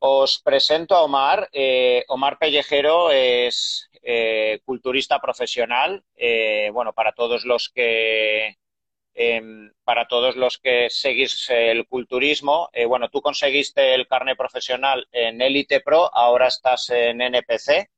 os presento a Omar. Eh, Omar Pellejero es eh, culturista profesional. Eh, bueno, para todos los que em, para todos los que seguís el culturismo, bueno, tú conseguiste el carnet profesional en Elite Pro, ahora estás en NPC.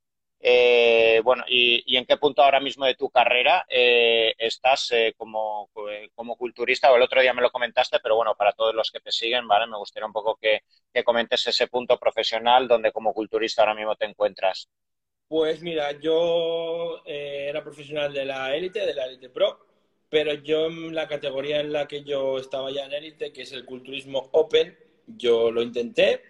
Eh, bueno, y, en qué punto ahora mismo de tu carrera eh, estás eh, como, como, culturista? O el otro día me lo comentaste, pero bueno, para todos los que te siguen, ¿vale? Me gustaría un poco que, comentes ese punto profesional donde como culturista ahora mismo te encuentras. Pues mira, yo era profesional de la élite, de la élite pro, pero yo en la categoría en la que yo estaba ya en élite, que es el culturismo open, yo lo intenté,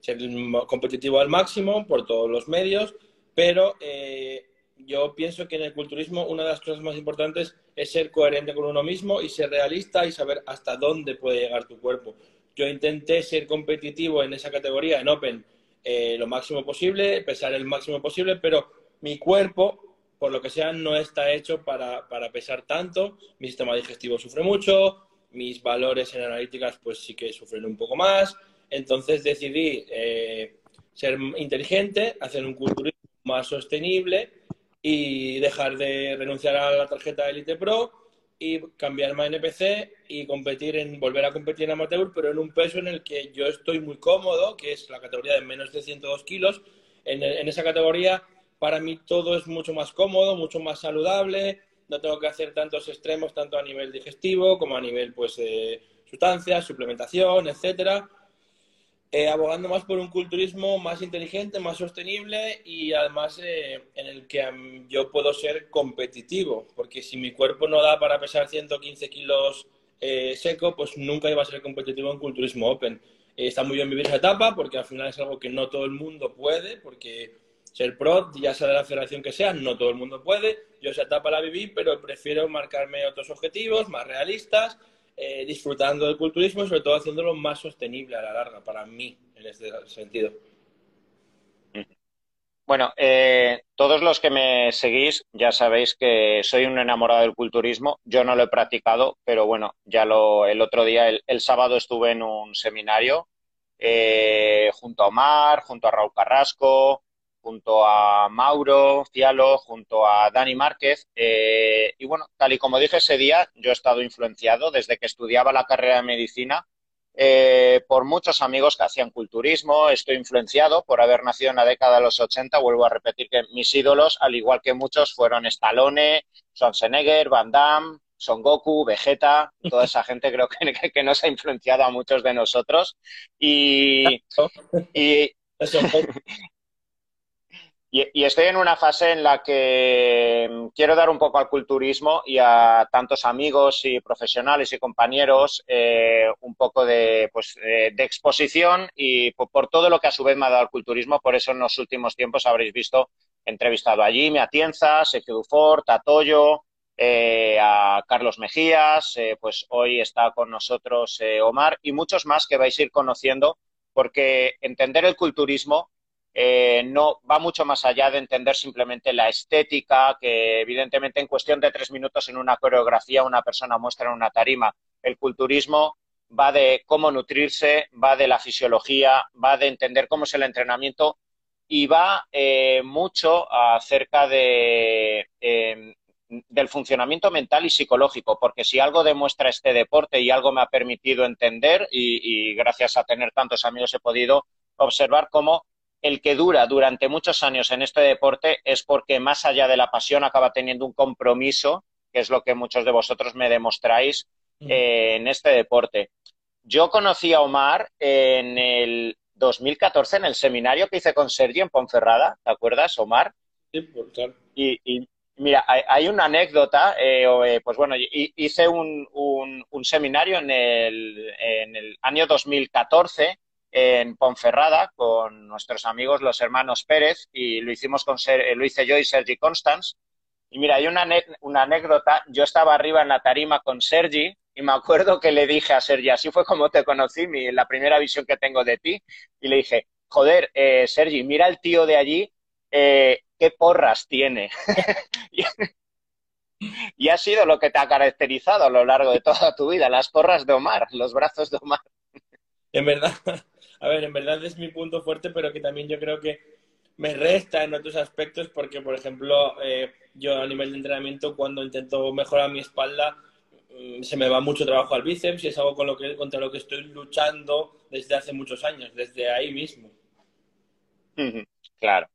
ser competitivo al máximo por todos los medios, pero eh, yo pienso que en el culturismo una de las cosas más importantes es ser coherente con uno mismo y ser realista y saber hasta dónde puede llegar tu cuerpo. Yo intenté ser competitivo en esa categoría, en Open, eh, lo máximo posible, pesar el máximo posible, pero mi cuerpo, por lo que sea, no está hecho para, pesar tanto. Mi sistema digestivo sufre mucho, mis valores en analíticas pues sí que sufren un poco más. Entonces decidí eh, ser inteligente, hacer un culturismo más sostenible y dejar de renunciar a la tarjeta Elite Pro y cambiarme a NPC y competir en volver a competir en amateur, pero en un peso en el que yo estoy muy cómodo, que es la categoría de menos de 102 kilos. En, esa categoría, para mí todo es mucho más cómodo, mucho más saludable. No tengo que hacer tantos extremos, tanto a nivel digestivo como a nivel pues, de sustancias, suplementación, etcétera. Eh, abogando más por un culturismo más inteligente, más sostenible y además eh, en el que yo puedo ser competitivo, porque si mi cuerpo no da para pesar 115 kilos eh, seco, pues nunca iba a ser competitivo en culturismo open. está muy bien vivir esa etapa porque al final es algo que no todo el mundo puede, porque ser pro, ya sea de la federación que sea, no todo el mundo puede. Yo esa etapa la viví, pero prefiero marcarme otros objetivos más realistas eh, disfrutando del culturismo y sobre todo haciéndolo más sostenible a la larga para mí en este sentido. Bueno, eh, todos los que me seguís ya sabéis que soy un enamorado del culturismo. Yo no lo he practicado, pero bueno, ya lo el otro día, el, sábado estuve en un seminario eh, junto a Omar, junto a Raúl Carrasco, junto a Mauro Fialo, junto a Dani Márquez. Eh, y bueno, tal y como dije ese día, yo he estado influenciado desde que estudiaba la carrera de medicina eh, por muchos amigos que hacían culturismo. Estoy influenciado por haber nacido en la década de los 80. Vuelvo a repetir que mis ídolos, al igual que muchos, fueron Stallone, Schwarzenegger, Van Damme, Son Goku, Vegeta, toda esa gente creo que, que, nos ha influenciado a muchos de nosotros. Y, y, y, estoy en una fase en la que mm, quiero dar un poco al culturismo y a tantos amigos y profesionales y compañeros eh, un poco de, pues, eh, exposición y por, todo lo que a su vez me ha dado el culturismo. Por eso en los últimos tiempos habréis visto entrevistado a Jimmy Atienza, Sergio Dufort, a eh, a Carlos Mejías, pues hoy está con nosotros Omar y muchos más que vais a ir conociendo porque entender el culturismo eh, no va mucho más allá de entender simplemente la estética, que evidentemente en cuestión de tres minutos en una coreografía una persona muestra en una tarima. El culturismo va de cómo nutrirse, va de la fisiología, va de entender cómo es el entrenamiento y va eh, mucho acerca de, em, del funcionamiento mental y psicológico, porque si algo demuestra este deporte y algo me ha permitido entender y gracias a tener tantos amigos he podido observar cómo el que dura durante muchos años en este deporte es porque más allá de la pasión acaba teniendo un compromiso, que es lo que muchos de vosotros me demostráis eh, en este deporte. Yo conocí a Omar en el 2014 en el seminario que hice con Sergio en Ponferrada, ¿te acuerdas, Omar? Sí, por claro. Y, mira, hay, una anécdota, eh, eh, pues bueno, hice un, un, seminario en el, en el año 2014 en Ponferrada con nuestros amigos los hermanos Pérez y lo hicimos con eh, lo hice yo y Sergi Constance. Y mira, hay una, una anécdota, yo estaba arriba en la tarima con Sergi y me acuerdo que le dije a Sergi, así fue como te conocí, mi, la primera visión que tengo de ti, y le dije, joder, eh, Sergi, mira el tío de allí, eh, qué porras tiene. y ha sido lo que te ha caracterizado a lo largo de toda tu vida, las porras de Omar, los brazos de Omar. En verdad, a ver, en verdad es mi punto fuerte, pero que también yo creo que me resta en otros aspectos porque, por ejemplo, eh, yo a nivel de entrenamiento, cuando intento mejorar mi espalda, mm, se me va mucho trabajo al bíceps y es algo contra lo que estoy luchando desde hace muchos años, desde ahí mismo. Claro.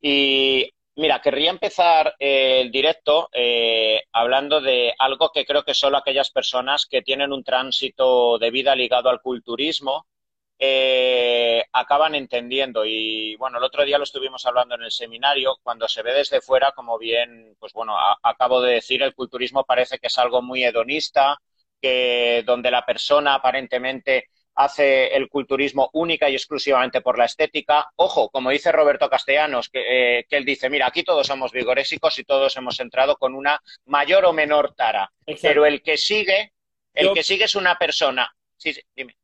Y mira, querría empezar eh, el directo eh, hablando de algo que creo que solo aquellas personas que tienen un tránsito de vida ligado al culturismo eh, acaban entendiendo. Y bueno, el otro día lo estuvimos hablando en el seminario, cuando se ve desde fuera, como bien, pues bueno, acabo de decir, el culturismo parece que es algo muy hedonista, que donde la persona aparentemente hace el culturismo única y exclusivamente por la estética. Ojo, como dice Roberto Castellanos, que, eh, él dice, mira, aquí todos somos vigorésicos y todos hemos entrado con una mayor o menor tara. Pero el que sigue, el que sigue es una persona. Sí, sí, dime.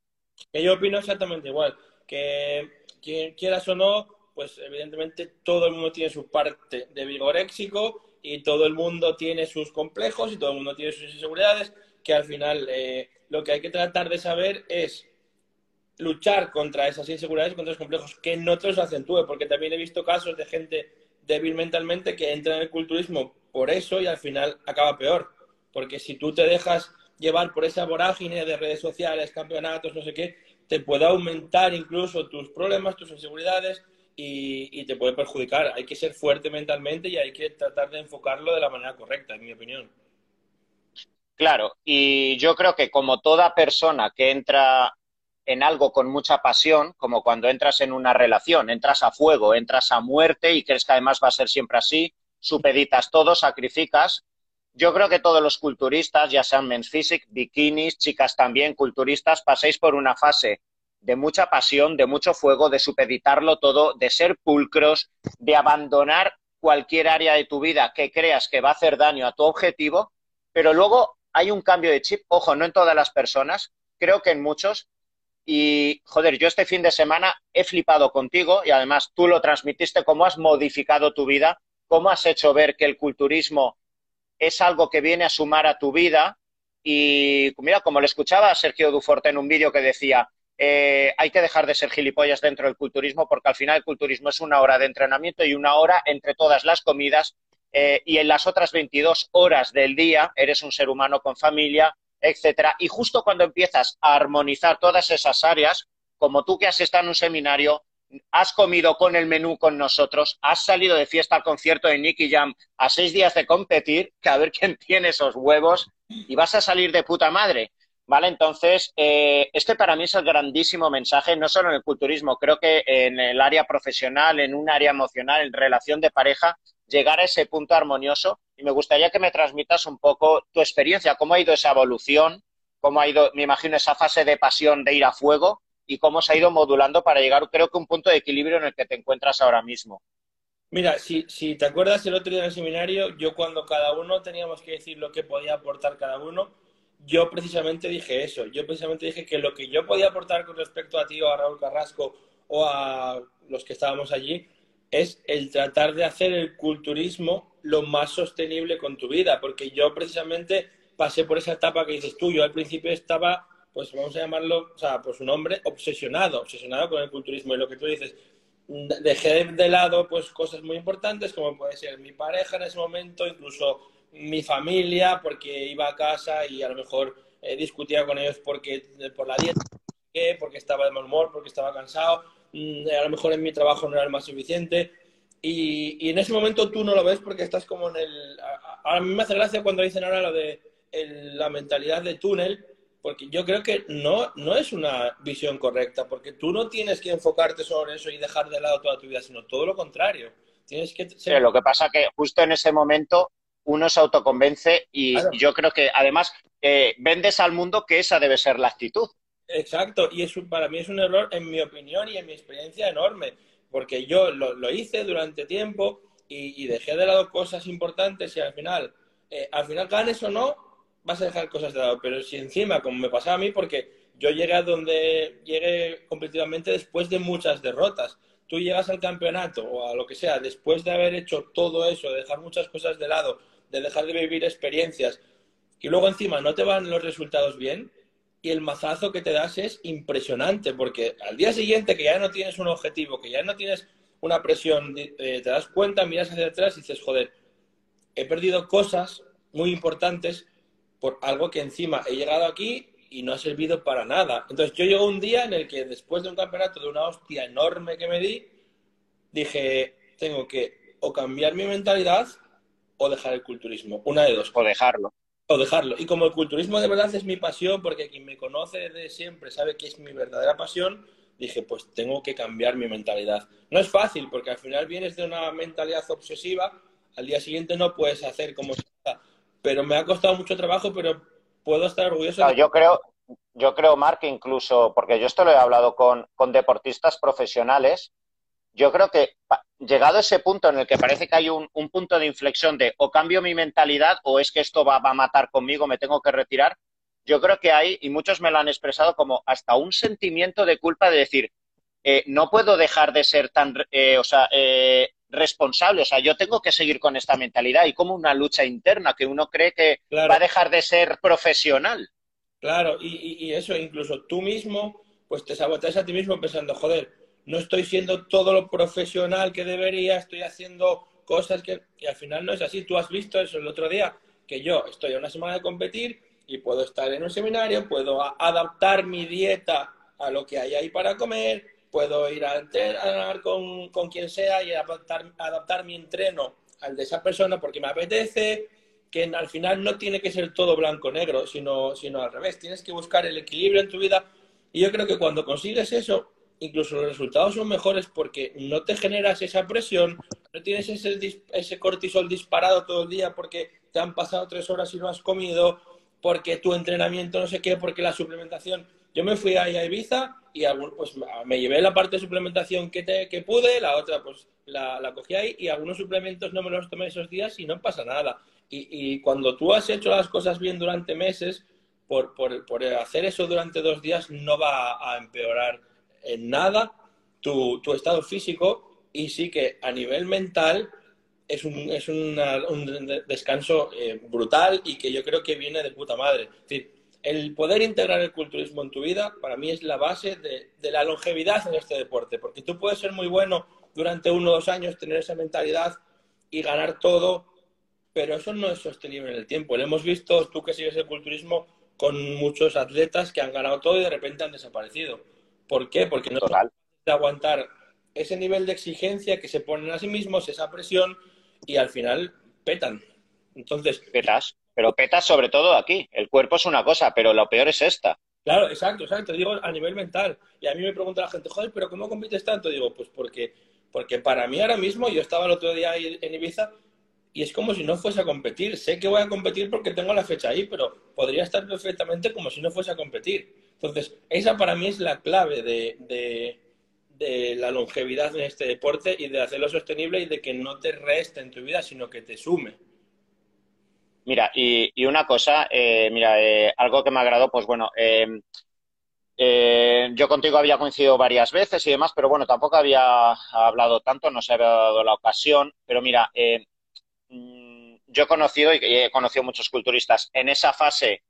Que yo opino exactamente igual. Que quien quieras o no, pues evidentemente todo el mundo tiene su parte de vigoréxico y todo el mundo tiene sus complejos y todo el mundo tiene sus inseguridades, que al final eh, lo que hay que tratar de saber es luchar contra esas inseguridades, contra esos complejos, que no te los acentúe, porque también he visto casos de gente débil mentalmente que entra en el culturismo por eso y al final acaba peor. Porque si tú te dejas llevar por esa vorágine de redes sociales, campeonatos, no sé qué, te puede aumentar incluso tus problemas, tus inseguridades y, te puede perjudicar. Hay que ser fuerte mentalmente y hay que tratar de enfocarlo de la manera correcta, en mi opinión. Claro, y yo creo que como toda persona que entra en algo con mucha pasión, como cuando entras en una relación, entras a fuego, entras a muerte y crees que además va a ser siempre así, supeditas todo, sacrificas, yo creo que todos los culturistas, ya sean men's physique, bikinis, chicas también, culturistas, paséis por una fase de mucha pasión, de mucho fuego, de supeditarlo todo, de ser pulcros, de abandonar cualquier área de tu vida que creas que va a hacer daño a tu objetivo, pero luego hay un cambio de chip, ojo, no en todas las personas, creo que en muchos, y joder, yo este fin de semana he flipado contigo y además tú lo transmitiste, cómo has modificado tu vida, cómo has hecho ver que el culturismo es algo que viene a sumar a tu vida. Y mira, como le escuchaba Sergio Duforte en un vídeo que decía, eh, hay que dejar de ser gilipollas dentro del culturismo porque al final el culturismo es una hora de entrenamiento y una hora entre todas las comidas eh, y en las otras 22 horas del día eres un ser humano con familia, etcétera. Y justo cuando empiezas a armonizar todas esas áreas, como tú que has estado en un seminario, has comido con el menú con nosotros, has salido de fiesta al concierto de Nicky Jam a seis días de competir, que a ver quién tiene esos huevos, y vas a salir de puta madre. ¿Vale? Entonces, eh, este para mí es el grandísimo mensaje, no solo en el culturismo, creo que en el área profesional, en un área emocional, en relación de pareja, llegar a ese punto armonioso. Y me gustaría que me transmitas un poco tu experiencia, cómo ha ido esa evolución, cómo ha ido, me imagino, esa fase de pasión de ir a fuego y cómo se ha ido modulando para llegar, creo que, a un punto de equilibrio en el que te encuentras ahora mismo. Mira, si, si te acuerdas el otro día en el seminario, yo cuando cada uno teníamos que decir lo que podía aportar cada uno, yo precisamente dije eso. Yo precisamente dije que lo que yo podía aportar con respecto a ti o a Raúl Carrasco o a los que estábamos allí es el tratar de hacer el culturismo lo más sostenible con tu vida, porque yo precisamente pasé por esa etapa que dices tú, yo al principio estaba pues vamos a llamarlo, o sea, pues un hombre obsesionado, obsesionado con el culturismo. Y lo que tú dices, dejé de lado pues cosas muy importantes como puede ser mi pareja en ese momento, incluso mi familia, porque iba a casa y a lo mejor eh, discutía con ellos porque por la dieta, porque estaba de mal humor, porque estaba cansado, mm, a lo mejor en mi trabajo no era el más suficiente. Y, en ese momento tú no lo ves porque estás como en el... A, mí me hace gracia cuando dicen ahora lo de la mentalidad de túnel, porque yo creo que no, no es una visión correcta, porque tú no tienes que enfocarte sobre eso y dejar de lado toda tu vida, sino todo lo contrario. Tienes que lo que pasa que justo en ese momento uno se autoconvence y, yo creo que además eh, vendes al mundo que esa debe ser la actitud. Exacto, y eso para mí es un error, en mi opinión y en mi experiencia enorme, porque yo lo, hice durante tiempo y, dejé de lado cosas importantes y al final, eh, al final ganes o no, vas a dejar cosas de lado. Pero si encima, como me pasaba a mí, porque yo llegué a donde llegué competitivamente después de muchas derrotas. Tú llegas al campeonato o a lo que sea, después de haber hecho todo eso, de dejar muchas cosas de lado, de dejar de vivir experiencias, y luego encima no te van los resultados bien, y el mazazo que te das es impresionante, porque al día siguiente que ya no tienes un objetivo, que ya no tienes una presión, eh, te das cuenta, miras hacia atrás y dices, joder, he perdido cosas muy importantes por algo que encima he llegado aquí y no ha servido para nada. Entonces yo llego un día en el que después de un campeonato de una hostia enorme que me di, dije, tengo que o cambiar mi mentalidad o dejar el culturismo. Una de dos. O dejarlo. O dejarlo. Y como el culturismo de verdad es mi pasión, porque quien me conoce de siempre sabe que es mi verdadera pasión, dije, pues tengo que cambiar mi mentalidad. No es fácil, porque al final vienes de una mentalidad obsesiva, al día siguiente no puedes hacer como. Pero me ha costado mucho trabajo, pero puedo estar orgulloso. Yo creo, yo creo, Mark, incluso, porque yo esto lo he hablado con, con deportistas profesionales, yo creo que llegado a ese punto en el que parece que hay un, punto de inflexión de o cambio mi mentalidad o es que esto va, a matar conmigo, me tengo que retirar, yo creo que hay, y muchos me lo han expresado como hasta un sentimiento de culpa de decir, eh, no puedo dejar de ser tan, eh, o sea, eh, responsable, o sea, yo tengo que seguir con esta mentalidad y como una lucha interna que uno cree que va a dejar de ser profesional. Claro, y, y, eso, incluso tú mismo, pues te saboteas a ti mismo pensando, joder, no estoy siendo todo lo profesional que debería, estoy haciendo cosas que... Y al final no es así. Tú has visto eso el otro día, que yo estoy a una semana de competir y puedo estar en un seminario, puedo adaptar mi dieta a lo que hay ahí para comer, puedo ir a entrenar con, con quien sea y adaptar, adaptar mi entreno al de esa persona porque me apetece, que al final no tiene que ser todo blanco-negro, sino, sino al revés. Tienes que buscar el equilibrio en tu vida. Y yo creo que cuando consigues eso, incluso los resultados son mejores porque no te generas esa presión, no tienes ese, ese cortisol disparado todo el día porque te han pasado tres horas y no has comido, porque tu entrenamiento no sé qué, porque la suplementación. Yo me fui ahí a Ibiza y pues, me llevé la parte de suplementación que, te, que pude, la otra pues la, la, cogí ahí y algunos suplementos no me los tomé esos días y no pasa nada. Y, y cuando tú has hecho las cosas bien durante meses, por, por, por hacer eso durante dos días no va a empeorar en nada tu, estado físico y sí que a nivel mental es un, es un descanso eh, brutal y que yo creo que viene de puta madre. Es decir, el poder integrar el culturismo en tu vida para mí es la base de, de, la longevidad en este deporte, porque tú puedes ser muy bueno durante uno o dos años, tener esa mentalidad y ganar todo, pero eso no es sostenible en el tiempo. Lo hemos visto, tú que sigues el culturismo, con muchos atletas que han ganado todo y de repente han desaparecido. ¿Por qué? Porque no Total. de aguantar ese nivel de exigencia que se ponen a sí mismos, esa presión, y al final petan. Entonces. Petas, pero petas sobre todo aquí. El cuerpo es una cosa, pero lo peor es esta. Claro, exacto, exacto. Digo a nivel mental. Y a mí me pregunta la gente, joder, pero ¿cómo compites tanto? Digo, pues porque, porque para mí ahora mismo, yo estaba el otro día ahí en Ibiza y es como si no fuese a competir. Sé que voy a competir porque tengo la fecha ahí, pero podría estar perfectamente como si no fuese a competir. Entonces, esa para mí es la clave de, la longevidad en este deporte y de hacerlo sostenible y de que no te reste en tu vida, sino que te sume. Mira, y, una cosa, eh, mira, eh, algo que me agradó, pues bueno, em, eh, yo contigo había coincidido varias veces y demás, pero bueno, tampoco había hablado tanto, no se había dado la ocasión, pero mira, mm, yo he conocido y he conocido muchos culturistas en esa fase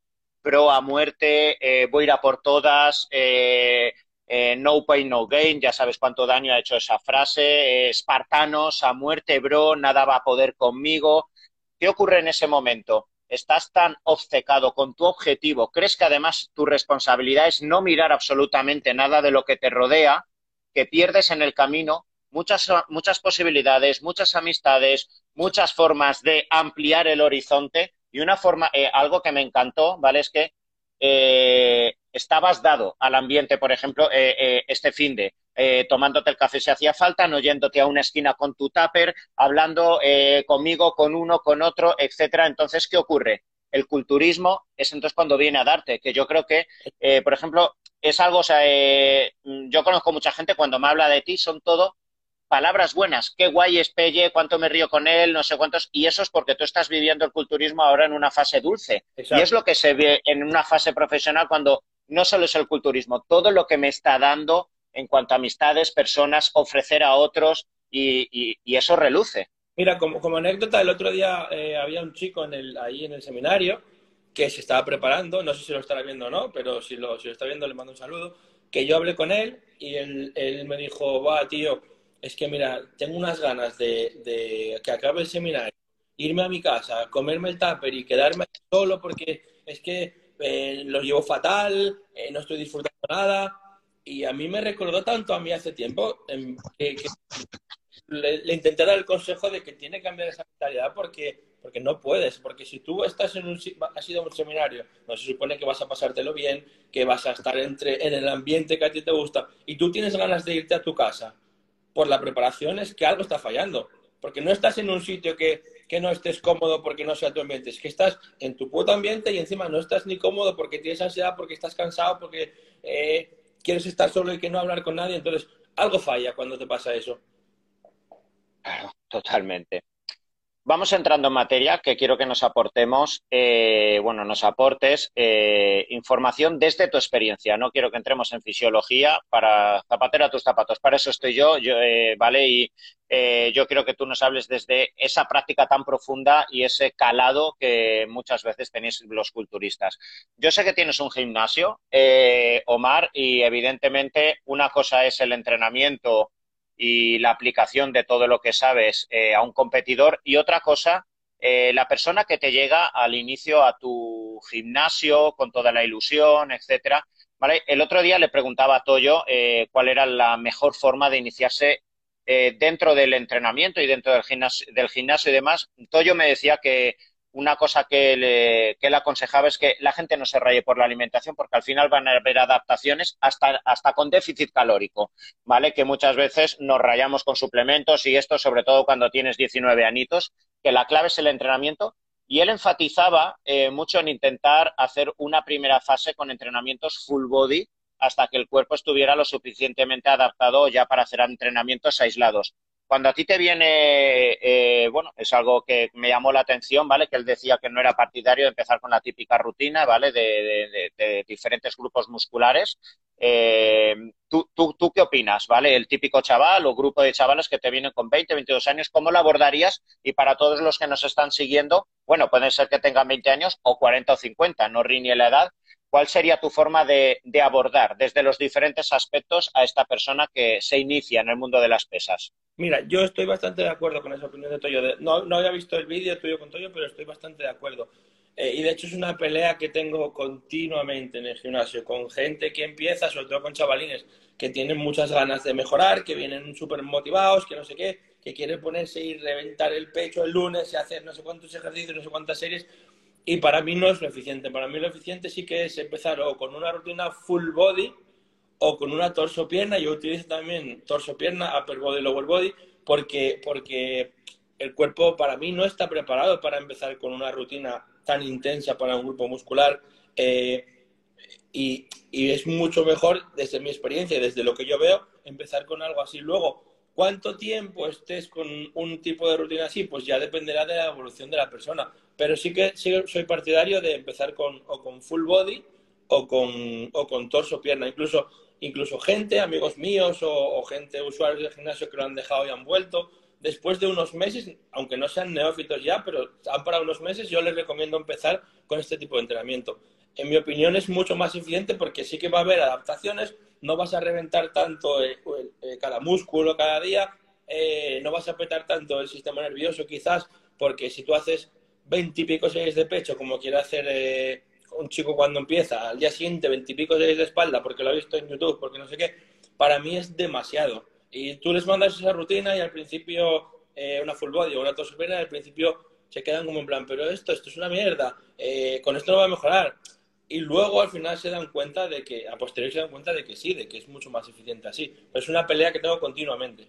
pro a muerte, eh, voy a ir a por todas, eh, eh, no pain, no gain, ya sabes cuánto daño ha hecho esa frase, espartanos a muerte, bro, nada va a poder conmigo. ¿Qué ocurre en ese momento? Estás tan obcecado con tu objetivo, crees que además tu responsabilidad es no mirar absolutamente nada de lo que te rodea, que pierdes en el camino muchas, muchas posibilidades, muchas amistades, muchas formas de ampliar el horizonte y una forma, eh, algo que me encantó, ¿vale? Es que eh, estabas dado al ambiente, por ejemplo, eh, este fin de tomándote el café si hacía falta, no yéndote a una esquina con tu tupper, hablando conmigo, con uno, con otro, etcétera. Entonces, ¿qué ocurre? El culturismo es entonces cuando viene a darte, que yo creo que, por ejemplo, es algo, o sea, yo conozco mucha gente cuando me habla de ti, son todo palabras buenas, qué guay es Pelle, cuánto me río con él, no sé cuántos, y eso es porque tú estás viviendo el culturismo ahora en una fase dulce. Y es lo que se ve en una fase profesional cuando no solo es el culturismo, todo lo que me está dando en cuanto a amistades, personas, ofrecer a otros, y, eso reluce. Mira, como, como, anécdota, el otro día eh, había un chico en ahí en el seminario que se estaba preparando, no sé si lo estará viendo o no, pero si lo, si lo está viendo le mando un saludo, que yo hablé con él y él, él me dijo, va, tío, es que mira, tengo unas ganas de, de, que acabe el seminario, irme a mi casa, comerme el tupper y quedarme solo porque es que eh, lo llevo fatal, eh, no estoy disfrutando nada. Y a mí me recordó tanto a mí hace tiempo em, que, que le, le, intenté dar el consejo de que tiene que cambiar esa mentalidad porque, porque no puedes. Porque si tú estás en un, has ido a un seminario, no se supone que vas a pasártelo bien, que vas a estar entre, en el ambiente que a ti te gusta y tú tienes ganas de irte a tu casa por la preparación, es que algo está fallando. Porque no estás en un sitio que, que no estés cómodo porque no sea tu ambiente, es que estás en tu puto ambiente y encima no estás ni cómodo porque tienes ansiedad, porque estás cansado, porque eh, quieres estar solo y que no hablar con nadie. Entonces, algo falla cuando te pasa eso. Claro, totalmente. Vamos entrando en materia, que quiero que nos aportemos, eh, bueno, nos aportes eh, información desde tu experiencia. No quiero que entremos en fisiología para zapatero a tus zapatos. Para eso estoy yo, yo eh, ¿vale? Y eh, yo quiero que tú nos hables desde esa práctica tan profunda y ese calado que muchas veces tenéis los culturistas. Yo sé que tienes un gimnasio, eh, Omar, y evidentemente una cosa es el entrenamiento y la aplicación de todo lo que sabes eh, a un competidor y otra cosa, eh, la persona que te llega al inicio a tu gimnasio con toda la ilusión, etcétera. ¿vale? El otro día le preguntaba a Toyo eh, cuál era la mejor forma de iniciarse dentro del entrenamiento y dentro del gimnasio, del gimnasio y demás. Toyo me decía que una cosa que, le, aconsejaba es que la gente no se raye por la alimentación porque al final van a haber adaptaciones hasta, hasta con déficit calórico, ¿vale? Que muchas veces nos rayamos con suplementos y esto sobre todo cuando tienes 19 anitos, que la clave es el entrenamiento y él enfatizaba eh, mucho en intentar hacer una primera fase con entrenamientos full body hasta que el cuerpo estuviera lo suficientemente adaptado ya para hacer entrenamientos aislados cuando a ti te viene, eh, bueno, es algo que me llamó la atención, ¿vale? Que él decía que no era partidario de empezar con la típica rutina, ¿vale? De, de, de, diferentes grupos musculares. Eh, ¿tú, tú, ¿tú, qué opinas, ¿vale? El típico chaval o grupo de chavales que te vienen con 20, 22 años, ¿cómo lo abordarías? Y para todos los que nos están siguiendo, bueno, puede ser que tengan 20 años o 40 o 50, no riñe la edad, ¿Cuál sería tu forma de, abordar desde los diferentes aspectos a esta persona que se inicia en el mundo de las pesas? Mira, yo estoy bastante de acuerdo con esa opinión de Toyo. No, no había visto el vídeo tuyo con Toyo, pero estoy bastante de acuerdo. Eh, y de hecho es una pelea que tengo continuamente en el gimnasio, con gente que empieza, sobre todo con chavalines, que tienen muchas ganas de mejorar, que vienen súper motivados, que no sé qué, que quieren ponerse y reventar el pecho el lunes y hacer no sé cuántos ejercicios, no sé cuántas series, y para mí no es lo eficiente. Para mí lo eficiente sí que es empezar o con una rutina full body o con una torso-pierna. Yo utilizo también torso-pierna, upper body, lower body, porque, porque el cuerpo para mí no está preparado para empezar con una rutina tan intensa para un grupo muscular. Eh, y, y, es mucho mejor, desde mi experiencia y desde lo que yo veo, empezar con algo así. Luego, ¿cuánto tiempo estés con un tipo de rutina así? Pues ya dependerá de la evolución de la persona. Pero sí que soy partidario de empezar con, o con full body o con, o con torso, pierna. Incluso, incluso gente, amigos míos o, gente, usuarios del gimnasio que lo han dejado y han vuelto. Después de unos meses, aunque no sean neófitos ya, pero han parado unos meses, yo les recomiendo empezar con este tipo de entrenamiento. En mi opinión es mucho más eficiente porque sí que va a haber adaptaciones, no vas a reventar tanto eh, eh, cada músculo cada día, eh, no vas a apretar tanto el sistema nervioso quizás, porque si tú haces veintipico series de pecho, como quiere hacer eh, un chico cuando empieza, al día siguiente veintipico series de espalda, porque lo ha visto en YouTube, porque no sé qué, para mí es demasiado. Y tú les mandas esa rutina y al principio eh, una full body o una torsopierna, al principio se quedan como en plan, pero esto, esto es una mierda, eh, con esto no va a mejorar. Y luego al final se dan cuenta de que, a posteriori se dan cuenta de que sí, de que es mucho más eficiente así. Pero es una pelea que tengo continuamente.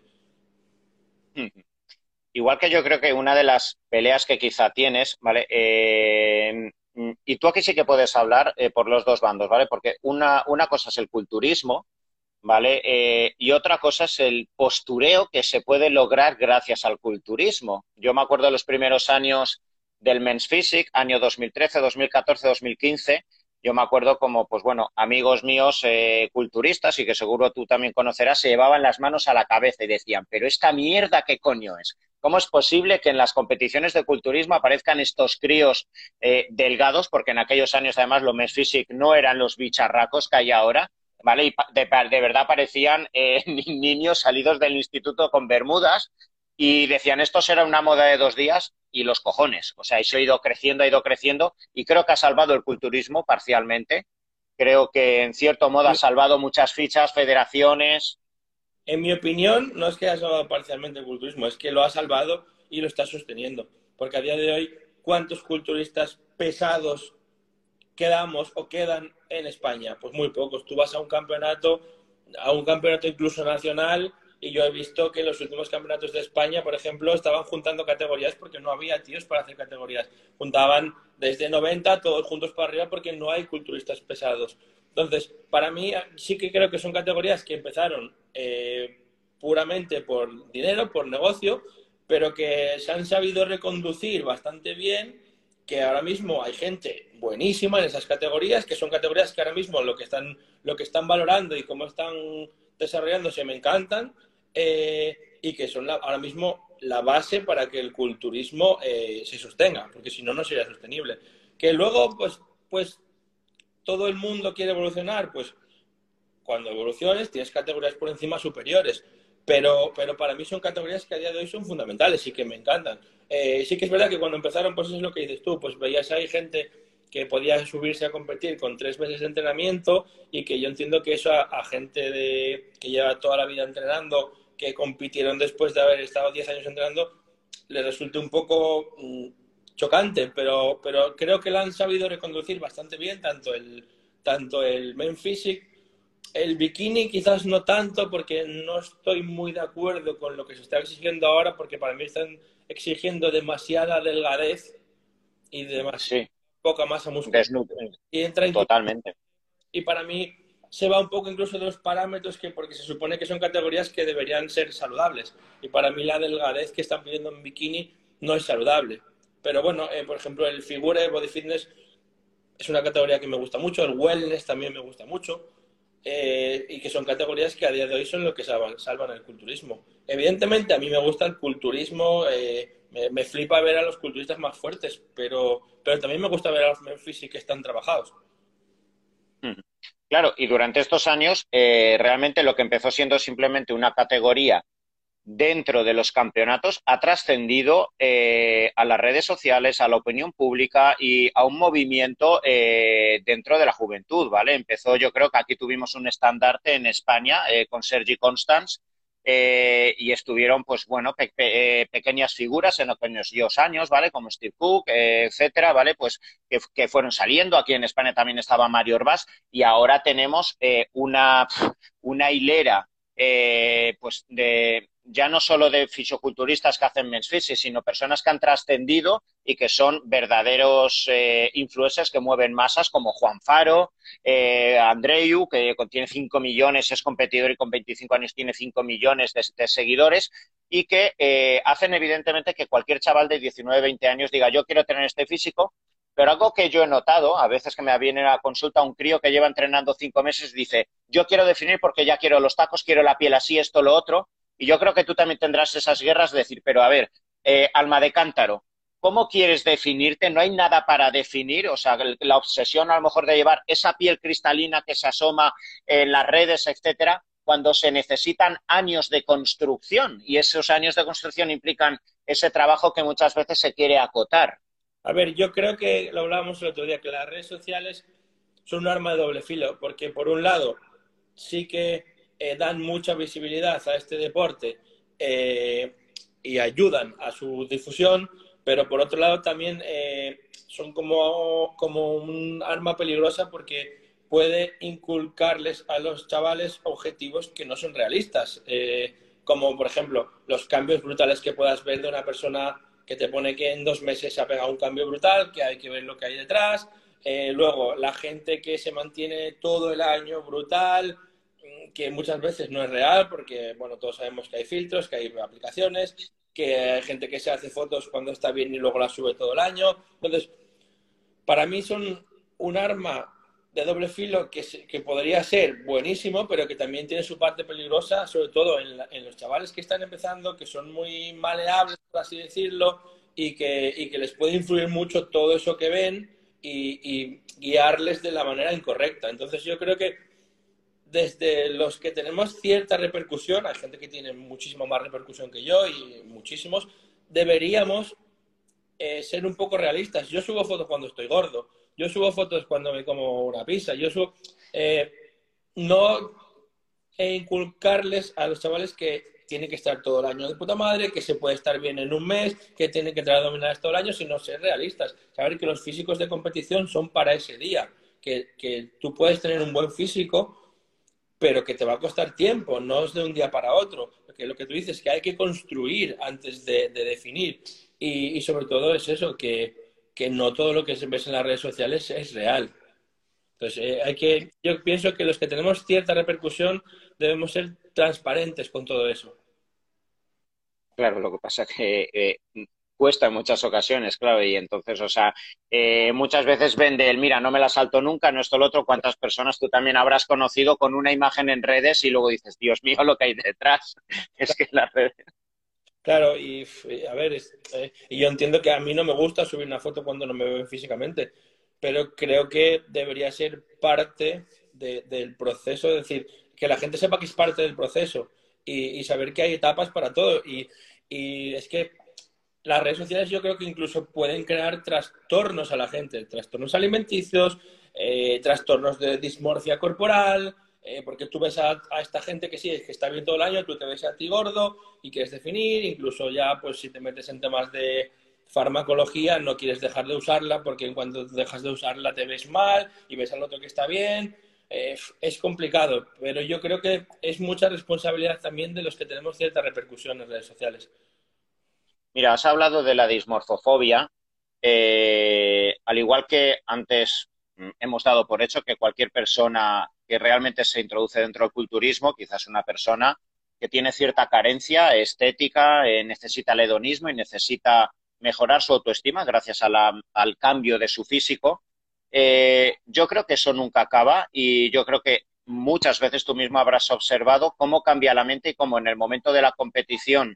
Igual que yo creo que una de las peleas que quizá tienes, ¿vale? Eh, y tú aquí sí que puedes hablar eh, por los dos bandos, ¿vale? Porque una, una cosa es el culturismo, ¿vale? Eh, y otra cosa es el postureo que se puede lograr gracias al culturismo. Yo me acuerdo de los primeros años del Men's Physique, año 2013, 2014, 2015, yo me acuerdo como, pues bueno, amigos míos eh, culturistas y que seguro tú también conocerás, se llevaban las manos a la cabeza y decían, pero esta mierda, ¿qué coño es? ¿Cómo es posible que en las competiciones de culturismo aparezcan estos críos eh, delgados? Porque en aquellos años, además, los Men's Physique no eran los bicharracos que hay ahora, ¿vale? Y de, verdad parecían eh, niños salidos del instituto con bermudas y decían, esto será una moda de dos días y los cojones. O sea, eso ha ido creciendo, ha ido creciendo y creo que ha salvado el culturismo parcialmente. Creo que en cierto modo ha salvado muchas fichas, federaciones. En mi opinión, no es que haya salvado parcialmente el culturismo, es que lo ha salvado y lo está sosteniendo. Porque a día de hoy, ¿cuántos culturistas pesados quedamos o quedan en España? Pues muy pocos. Tú vas a un campeonato, a un campeonato incluso nacional, y yo he visto que en los últimos campeonatos de España, por ejemplo, estaban juntando categorías porque no había tíos para hacer categorías. Juntaban desde 90 todos juntos para arriba porque no hay culturistas pesados. Entonces, para mí sí que creo que son categorías que empezaron eh, puramente por dinero, por negocio, pero que se han sabido reconducir bastante bien, que ahora mismo hay gente buenísima en esas categorías, que son categorías que ahora mismo lo que están, lo que están valorando y cómo están desarrollándose me encantan eh, y que son ahora mismo la base para que el culturismo eh, se sostenga, porque si no, no sería sostenible. Que luego, pues, pues todo el mundo quiere evolucionar, pues cuando evoluciones tienes categorías por encima superiores, pero, pero para mí son categorías que a día de hoy son fundamentales y que me encantan. Eh, sí que es verdad que cuando empezaron, pues es lo que dices tú, pues veías ahí gente que podía subirse a competir con tres meses de entrenamiento y que yo entiendo que eso a, gente de, que lleva toda la vida entrenando, que compitieron después de haber estado 10 años entrenando, le resulte un poco mm, chocante, pero, pero creo que la han sabido reconducir bastante bien, tanto el, tanto el Men Physique, el bikini quizás no tanto, porque no estoy muy de acuerdo con lo que se está exigiendo ahora, porque para mí están exigiendo demasiada delgadez y demasiado poca masa muscular. Y entra Totalmente. Y para mí se va un poco incluso de los parámetros que, porque se supone que son categorías que deberían ser saludables. Y para mí la delgadez que están pidiendo en bikini no es saludable. Pero bueno, eh, por ejemplo, el figure, body fitness, es una categoría que me gusta mucho. El wellness también me gusta mucho. Eh, y que son categorías que a día de hoy son lo que salvan, salvan el culturismo. Evidentemente, a mí me gusta el culturismo eh, me, flipa ver a los culturistas más fuertes, pero, pero también me gusta ver a los Memphis que están trabajados. Claro, y durante estos años eh, realmente lo que empezó siendo simplemente una categoría dentro de los campeonatos ha trascendido eh, a las redes sociales, a la opinión pública y a un movimiento eh, dentro de la juventud, ¿vale? Empezó, yo creo que aquí tuvimos un estandarte en España con Sergi Constans, eh, y estuvieron, pues bueno, eh, pequeñas figuras en aquellos años, ¿vale? Como Steve Cook, eh, etcétera, ¿vale? Pues que, fueron saliendo. Aquí en España también estaba Mario Orbás y ahora tenemos una, una hilera, pues de ya no solo de fisioculturistas que hacen men's physics, sino personas que han trascendido y que son verdaderos eh, influencers que mueven masas, como Juan Faro, eh, Andreu, que tiene 5 millones, es competidor y con 25 años tiene 5 millones de, seguidores, y que eh, hacen evidentemente que cualquier chaval de 19, 20 años diga, yo quiero tener este físico, pero algo que yo he notado, a veces que me viene a consulta un crío que lleva entrenando cinco meses, dice, yo quiero definir porque ya quiero los tacos, quiero la piel así, esto, lo otro, y yo creo que tú también tendrás esas guerras de decir, pero a ver, eh, alma de cántaro, ¿cómo quieres definirte? No hay nada para definir, o sea, la obsesión a lo mejor de llevar esa piel cristalina que se asoma en las redes, etcétera, cuando se necesitan años de construcción y esos años de construcción implican ese trabajo que muchas veces se quiere acotar. A ver, yo creo que lo hablábamos el otro día, que las redes sociales son un arma de doble filo, porque por un lado sí que eh, dan mucha visibilidad a este deporte eh, y ayudan a su difusión, pero por otro lado también eh, son como, como un arma peligrosa porque puede inculcarles a los chavales objetivos que no son realistas, como por ejemplo los cambios brutales que puedas ver de una persona que te pone que en dos meses se ha pegado un cambio brutal, que hay que ver lo que hay detrás. luego, la gente que se mantiene todo el año brutal, que muchas veces no es real porque, bueno, todos sabemos que hay filtros, que hay aplicaciones, que hay gente que se hace fotos cuando está bien y luego las sube todo el año. Entonces, para mí son un arma de doble filo que, que, podría ser buenísimo, pero que también tiene su parte peligrosa, sobre todo en, en, los chavales que están empezando, que son muy maleables, por así decirlo, y que, y que les puede influir mucho todo eso que ven y, y, guiarles de la manera incorrecta. Entonces yo creo que desde los que tenemos cierta repercusión, hay gente que tiene muchísima más repercusión que yo y muchísimos, deberíamos eh, ser un poco realistas. Yo subo fotos cuando estoy gordo, yo subo fotos cuando me como una pizza, yo subo... Eh, no inculcarles a los chavales que tienen que estar todo el año de puta madre, que se puede estar bien en un mes, que tienen que traer abdominales todo el año, sino ser realistas. Saber que los físicos de competición son para ese día, que, que tú puedes tener un buen físico, pero que te va a costar tiempo, no es de un día para otro. Porque lo que tú dices es que hay que construir antes de, de definir. Y, y, sobre todo es eso, que, que, no todo lo que se ves en las redes sociales es real. Entonces, eh, hay que, yo pienso que los que tenemos cierta repercusión debemos ser transparentes con todo eso. Claro, lo que pasa es que eh, cuesta en muchas ocasiones, claro, y entonces, o sea, eh, muchas veces vende el, mira, no me la salto nunca, no esto, lo otro, cuántas personas tú también habrás conocido con una imagen en redes y luego dices, Dios mío, lo que hay detrás, es que las redes... Claro, y a ver, es, eh, y yo entiendo que a mí no me gusta subir una foto cuando no me veo físicamente, pero creo que debería ser parte de, del proceso, es decir, que la gente sepa que es parte del proceso y, y saber que hay etapas para todo. Y, y es que las redes sociales yo creo que incluso pueden crear trastornos a la gente, trastornos alimenticios, eh, trastornos de dismorfia corporal, eh, porque tú ves a, esta gente que sí, que está bien todo el año, tú te ves a ti gordo y quieres definir, incluso ya pues si te metes en temas de farmacología no quieres dejar de usarla porque en cuanto dejas de usarla te ves mal y ves al otro que está bien. Eh, es complicado, pero yo creo que es mucha responsabilidad también de los que tenemos cierta repercusión en redes sociales. Mira, has hablado de la dismorfofobia. Eh, al igual que antes mm, hemos dado por hecho que cualquier persona que realmente se introduce dentro del culturismo, quizás una persona que tiene cierta carencia estética, eh, necesita el hedonismo y necesita mejorar su autoestima gracias al cambio de su físico. Eh, yo creo que eso nunca acaba y yo creo que muchas veces tú mismo habrás observado cómo cambia la mente y cómo en el momento de la competición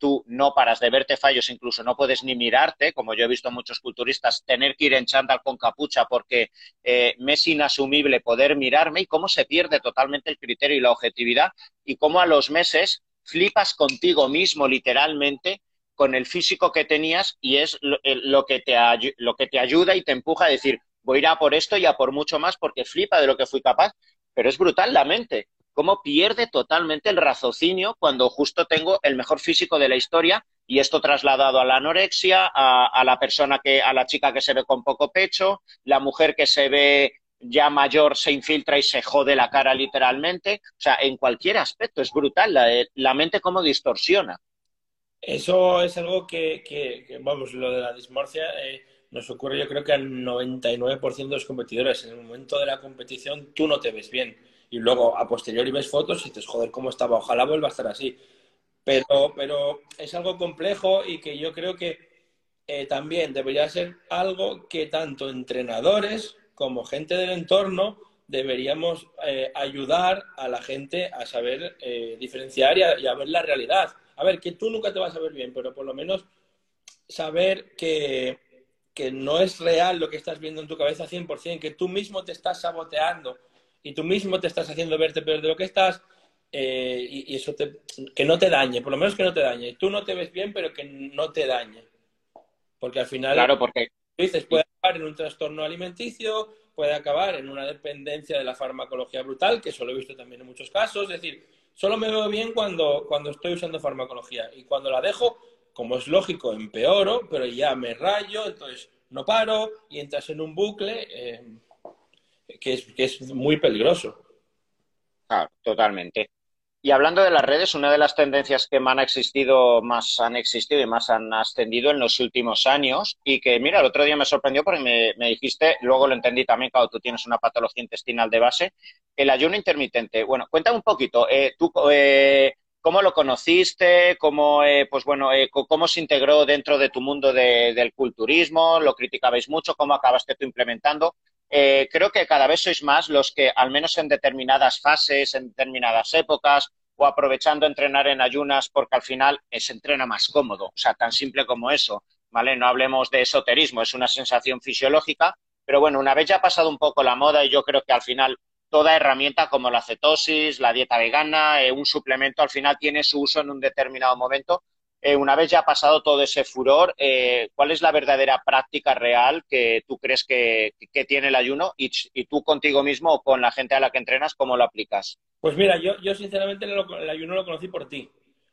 tú no paras de verte fallos, incluso no puedes ni mirarte, como yo he visto muchos culturistas, tener que ir en chándal con capucha porque eh, me es inasumible poder mirarme y cómo se pierde totalmente el criterio y la objetividad y cómo a los meses flipas contigo mismo literalmente con el físico que tenías y es lo, lo, que te, lo que te ayuda y te empuja a decir, voy a ir a por esto y a por mucho más porque flipa de lo que fui capaz, pero es brutal la mente cómo pierde totalmente el raciocinio cuando justo tengo el mejor físico de la historia y esto trasladado a la anorexia, a, a, la persona que, a la chica que se ve con poco pecho, la mujer que se ve ya mayor se infiltra y se jode la cara literalmente. O sea, en cualquier aspecto es brutal la, la mente cómo distorsiona. Eso es algo que vamos, lo de la dismorfia eh, nos ocurre yo creo que al 99% de los competidores. En el momento de la competición tú no te ves bien y luego a posteriori ves fotos y dices, joder, ¿cómo estaba? Ojalá vuelva a estar así. Pero, pero es algo complejo y que yo creo que eh, también debería ser algo que tanto entrenadores como gente del entorno deberíamos eh, ayudar a la gente a saber eh, diferenciar y a, y a, ver la realidad. A ver, que tú nunca te vas a ver bien, pero por lo menos saber que, que no es real lo que estás viendo en tu cabeza 100%, que tú mismo te estás saboteando y tú mismo te estás haciendo verte peor de lo que estás eh, y, y, eso te, que no te dañe, por lo menos que no te dañe. Tú no te ves bien, pero que no te dañe. Porque al final, claro, porque dices, puede acabar en un trastorno alimenticio, puede acabar en una dependencia de la farmacología brutal, que eso lo he visto también en muchos casos. Es decir, solo me veo bien cuando, cuando estoy usando farmacología y cuando la dejo, como es lógico, empeoro, pero ya me rayo, entonces no paro y entras en un bucle. Eh, que es, que es muy peligroso. Claro, totalmente. Y hablando de las redes, una de las tendencias que más han existido, más han existido y más han ascendido en los últimos años, y que, mira, el otro día me sorprendió porque me, me dijiste, luego lo entendí también, cuando tú tienes una patología intestinal de base, el ayuno intermitente. Bueno, cuéntame un poquito, eh, tú, eh, ¿cómo lo conociste? ¿Cómo, eh, pues bueno, cómo se integró dentro de tu mundo de, del culturismo? ¿Lo criticabais mucho? ¿Cómo acabaste tú implementando? Eh, creo que cada vez sois más los que, al menos en determinadas fases, en determinadas épocas, o aprovechando entrenar en ayunas porque al final se entrena más cómodo, o sea, tan simple como eso, ¿vale? No hablemos de esoterismo, es una sensación fisiológica, pero bueno, una vez ya ha pasado un poco la moda y yo creo que al final toda herramienta como la cetosis, la dieta vegana, eh, un suplemento al final tiene su uso en un determinado momento eh, una vez ya ha pasado todo ese furor, eh, ¿cuál es la verdadera práctica real que tú crees que, tiene el ayuno y, tú contigo mismo o con la gente a la que entrenas, cómo lo aplicas? Pues mira, yo, yo sinceramente el ayuno lo conocí por ti.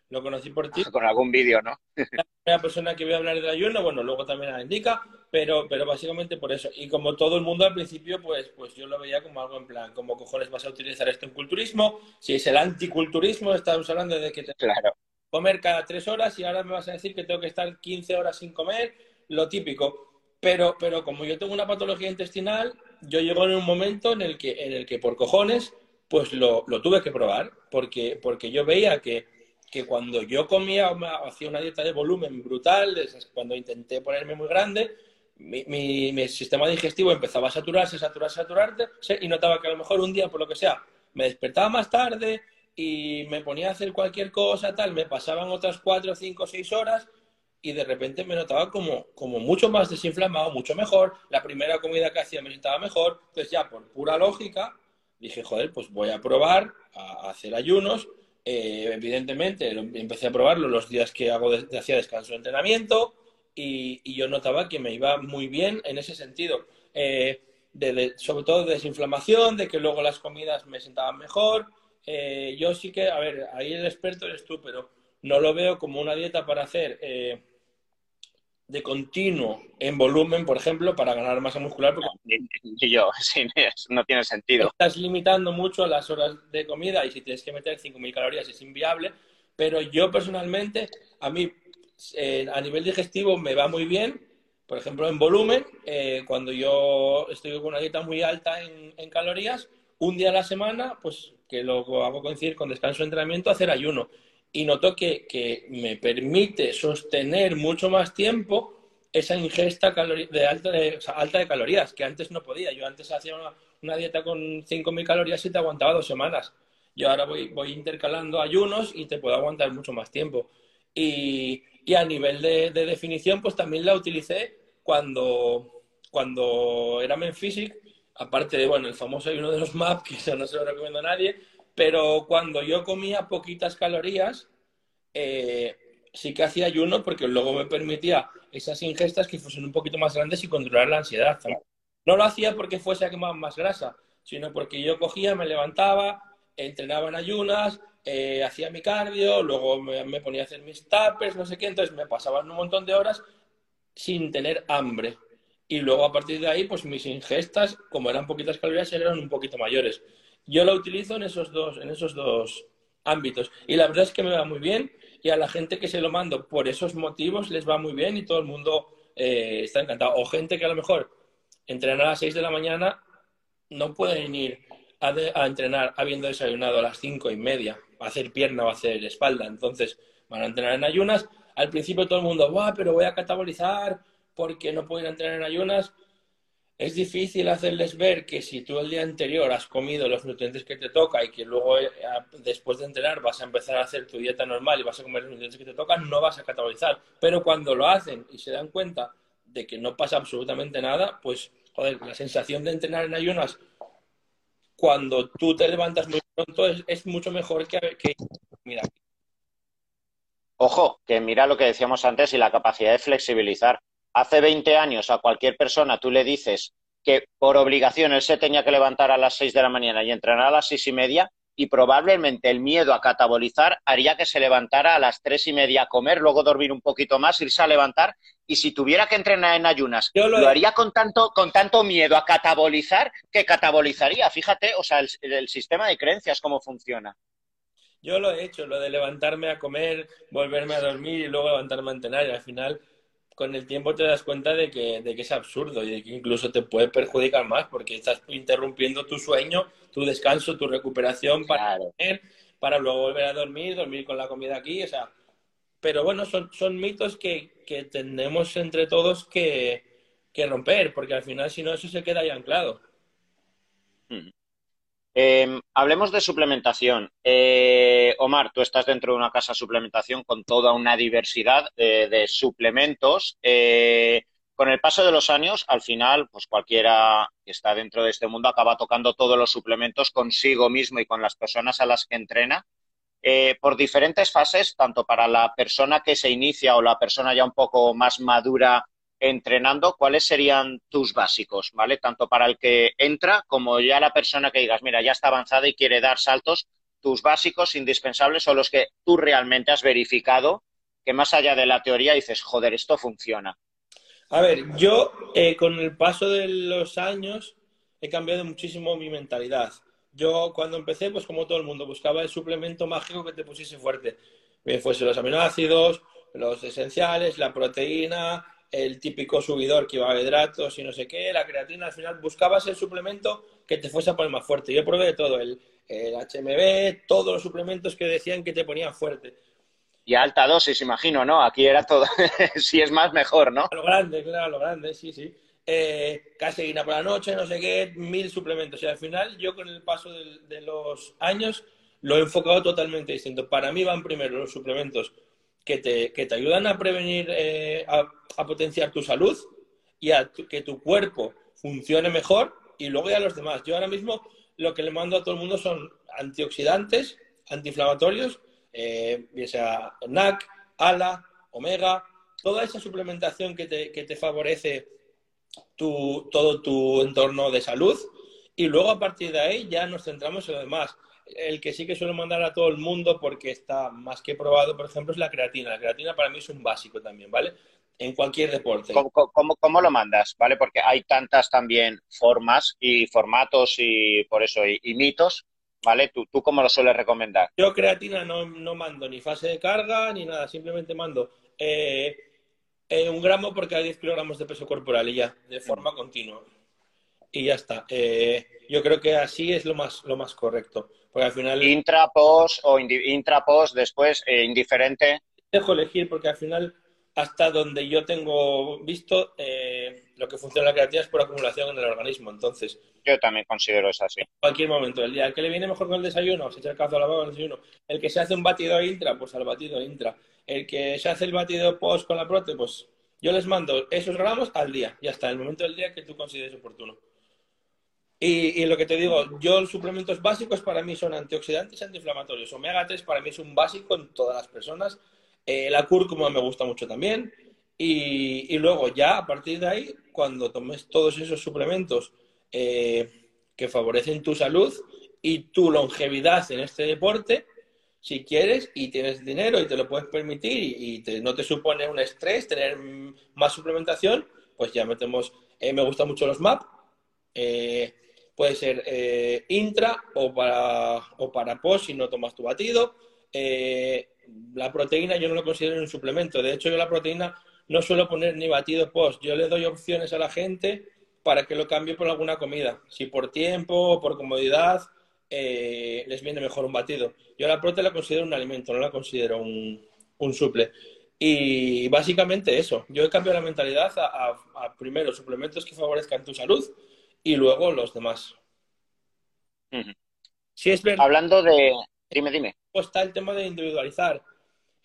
Lo conocí por ti. Con algún vídeo, ¿no? la primera persona que voy a hablar del ayuno, bueno, luego también la indica, pero, pero básicamente por eso. Y como todo el mundo al principio, pues, pues yo lo veía como algo en plan, ¿cómo cojones vas a utilizar esto en culturismo? Si es el anticulturismo, estamos hablando de que te... Claro comer cada tres horas y ahora me vas a decir que tengo que estar 15 horas sin comer, lo típico. Pero, pero como yo tengo una patología intestinal, yo llego en un momento en el que, en el que por cojones, pues lo, lo tuve que probar, porque, porque yo veía que, que cuando yo comía, hacía una dieta de volumen brutal, cuando intenté ponerme muy grande, mi, mi, mi, sistema digestivo empezaba a saturarse, saturarse, saturarse, y notaba que a lo mejor un día, por lo que sea, me despertaba más tarde, y me ponía a hacer cualquier cosa, tal, me pasaban otras cuatro, cinco, seis horas y de repente me notaba como, como mucho más desinflamado, mucho mejor. La primera comida que hacía me sentaba mejor. Entonces ya por pura lógica dije, joder, pues voy a probar a, hacer ayunos. Eh, evidentemente empecé a probarlo los días que hago de, hacía descanso de entrenamiento y, yo notaba que me iba muy bien en ese sentido. Eh, sobre todo de desinflamación, de que luego las comidas me sentaban mejor, eh, yo sí que, a ver, ahí el experto eres tú, pero no lo veo como una dieta para hacer eh, de continuo en volumen, por ejemplo, para ganar masa muscular. Porque y yo, sí, no tiene sentido. Estás limitando mucho las horas de comida y si tienes que meter 5.000 calorías es inviable, pero yo personalmente, a mí eh, a nivel digestivo me va muy bien. Por ejemplo, en volumen, cuando yo estoy con una dieta muy alta en, en calorías, un día a la semana, pues que lo hago coincidir con descanso de entrenamiento, hacer ayuno. Y noto que, que me permite sostener mucho más tiempo esa ingesta de alta, de, alta de calorías, que antes no podía. Yo antes hacía una, dieta con 5.000 calorías y te aguantaba dos semanas. Yo ahora voy, voy intercalando ayunos y te puedo aguantar mucho más tiempo. Y, y a nivel de, de, definición, pues también la utilicé cuando, cuando era Men Physique aparte de, bueno, el famoso ayuno de los MAP, que eso no se lo recomiendo a nadie, pero cuando yo comía poquitas calorías, eh, sí que hacía ayuno porque luego me permitía esas ingestas que fuesen un poquito más grandes y controlar la ansiedad. No lo hacía porque fuese a quemar más grasa, sino porque yo cogía, me levantaba, entrenaba en ayunas, eh, hacía mi cardio, luego me, me, ponía a hacer mis tappers, no sé qué, entonces me pasaban un montón de horas sin tener hambre y luego a partir de ahí, pues mis ingestas, como eran poquitas calorías, eran un poquito mayores. Yo lo utilizo en esos dos, en esos dos ámbitos. Y la verdad es que me va muy bien y a la gente que se lo mando por esos motivos les va muy bien y todo el mundo eh, está encantado. O gente que a lo mejor entrena a las 6 de la mañana, no pueden ir a, a, entrenar habiendo desayunado a las cinco y media, a hacer pierna o a hacer espalda. Entonces van a entrenar en ayunas. Al principio todo el mundo, ¡guau! Pero voy a catabolizar, porque no pueden entrenar en ayunas, es difícil hacerles ver que si tú el día anterior has comido los nutrientes que te toca y que luego eh, después de entrenar vas a empezar a hacer tu dieta normal y vas a comer los nutrientes que te tocan, no vas a catabolizar. Pero cuando lo hacen y se dan cuenta de que no pasa absolutamente nada, pues, joder, la sensación de entrenar en ayunas cuando tú te levantas muy pronto es, mucho mejor que, que mira. Ojo, que mira lo que decíamos antes y la capacidad de flexibilizar hace 20 años a cualquier persona tú le dices que por obligación él se tenía que levantar a las 6 de la mañana y entrenar a las seis y media, y probablemente el miedo a catabolizar haría que se levantara a las tres y media a comer, luego dormir un poquito más, irse a levantar, y si tuviera que entrenar en ayunas, lo, haría con tanto, con tanto miedo a catabolizar que catabolizaría. Fíjate, o sea, el, el sistema de creencias, cómo funciona. Yo lo he hecho, lo de levantarme a comer, volverme a dormir y luego levantarme a entrenar, y al final con el tiempo te das cuenta de que, de que es absurdo y de que incluso te puede perjudicar más porque estás interrumpiendo tu sueño, tu descanso, tu recuperación para para luego volver a dormir, dormir con la comida aquí, o sea, pero bueno, son, son mitos que, que tenemos entre todos que, que romper, porque al final si no eso se queda ahí anclado. Em, hablemos de suplementación. Eh, Omar, tú estás dentro de una casa de suplementación con toda una diversidad de suplementos. Eh, con el paso de los años, al final, pues cualquiera que está dentro de este mundo acaba tocando todos los suplementos consigo mismo y con las personas a las que entrena. Eh, por diferentes fases, tanto para la persona que se inicia o la persona ya un poco más madura entrenando, ¿cuáles serían tus básicos, ¿vale? Tanto para el que entra como ya la persona que digas, mira, ya está avanzada y quiere dar saltos, tus básicos indispensables son los que tú realmente has verificado, que más allá de la teoría dices, joder, esto funciona. A ver, yo eh, con el paso de los años he cambiado muchísimo mi mentalidad. Yo cuando empecé, pues como todo el mundo, buscaba el suplemento mágico que te pusiese fuerte. Bien fuese los aminoácidos, los esenciales, la proteína, el típico subidor que iba a hidratos y no sé qué, la creatina, al final buscabas el suplemento que te fuese a poner más fuerte. Yo probé de todo, el, HMB, todos los suplementos que decían que te ponían fuerte. Y alta dosis, imagino, ¿no? Aquí era todo, si es más, mejor, ¿no? A lo grande, claro, a lo grande, sí, sí. Eh, caseína por la noche, no sé qué, mil suplementos. Y al final, yo con el paso de los años lo he enfocado totalmente distinto. Para mí van primero los suplementos que te, que te ayudan a prevenir, eh, a, potenciar tu salud y a que tu cuerpo funcione mejor y luego ya los demás. Yo ahora mismo lo que le mando a todo el mundo son antioxidantes, antiinflamatorios, eh, sea NAC, ALA, omega, toda esa suplementación que te, que te favorece tu, todo tu entorno de salud y luego a partir de ahí ya nos centramos en lo demás el que sí que suelo mandar a todo el mundo porque está más que probado, por ejemplo, es la creatina. La creatina para mí es un básico también, ¿vale? En cualquier deporte. ¿Cómo, lo mandas? ¿Vale? Porque hay tantas también formas y formatos y por eso y, mitos, ¿vale? ¿Tú, ¿Tú cómo lo sueles recomendar? Yo creatina no, mando ni fase de carga ni nada, simplemente mando eh, eh, un gramo por cada 10 kilogramos de peso corporal y ya, de forma continua. Y ya está. Eh, yo creo que así es lo más, lo más correcto. Porque al final... Intra, post o intra, post, después, eh, indiferente. Dejo elegir porque al final, hasta donde yo tengo visto, eh, lo que funciona en la creatina es por acumulación en el organismo. Entonces... Yo también considero eso así. En cualquier momento del día. El que le viene mejor con el desayuno, se echa el cazo a la con el desayuno. El que se hace un batido intra, pues al batido intra. El que se hace el batido post con la prote, pues yo les mando esos gramos al día. Y hasta el momento del día que tú consideres oportuno. Y, lo que te digo, yo los suplementos básicos para mí son antioxidantes y antiinflamatorios. Omega 3 para mí es un básico en todas las personas. Eh, la cúrcuma me gusta mucho también. Y, luego ya a partir de ahí, cuando tomes todos esos suplementos eh, que favorecen tu salud y tu longevidad en este deporte, si quieres y tienes dinero y te lo puedes permitir y, no te supone un estrés tener más suplementación, pues ya metemos, eh, me gustan mucho los MAP. Puede ser eh, intra o para, o para post si no tomas tu batido. Eh, la proteína yo no lo considero un suplemento. De hecho, yo la proteína no suelo poner ni batido post. Yo le doy opciones a la gente para que lo cambie por alguna comida. Si por tiempo o por comodidad eh, les viene mejor un batido. Yo la proteína la considero un alimento, no la considero un, un suple. Y básicamente eso. Yo he cambiado la mentalidad a primero suplementos que favorezcan tu salud y luego los demás. Si es verdad. Hablando de. Dime, dime. Pues está el tema de individualizar.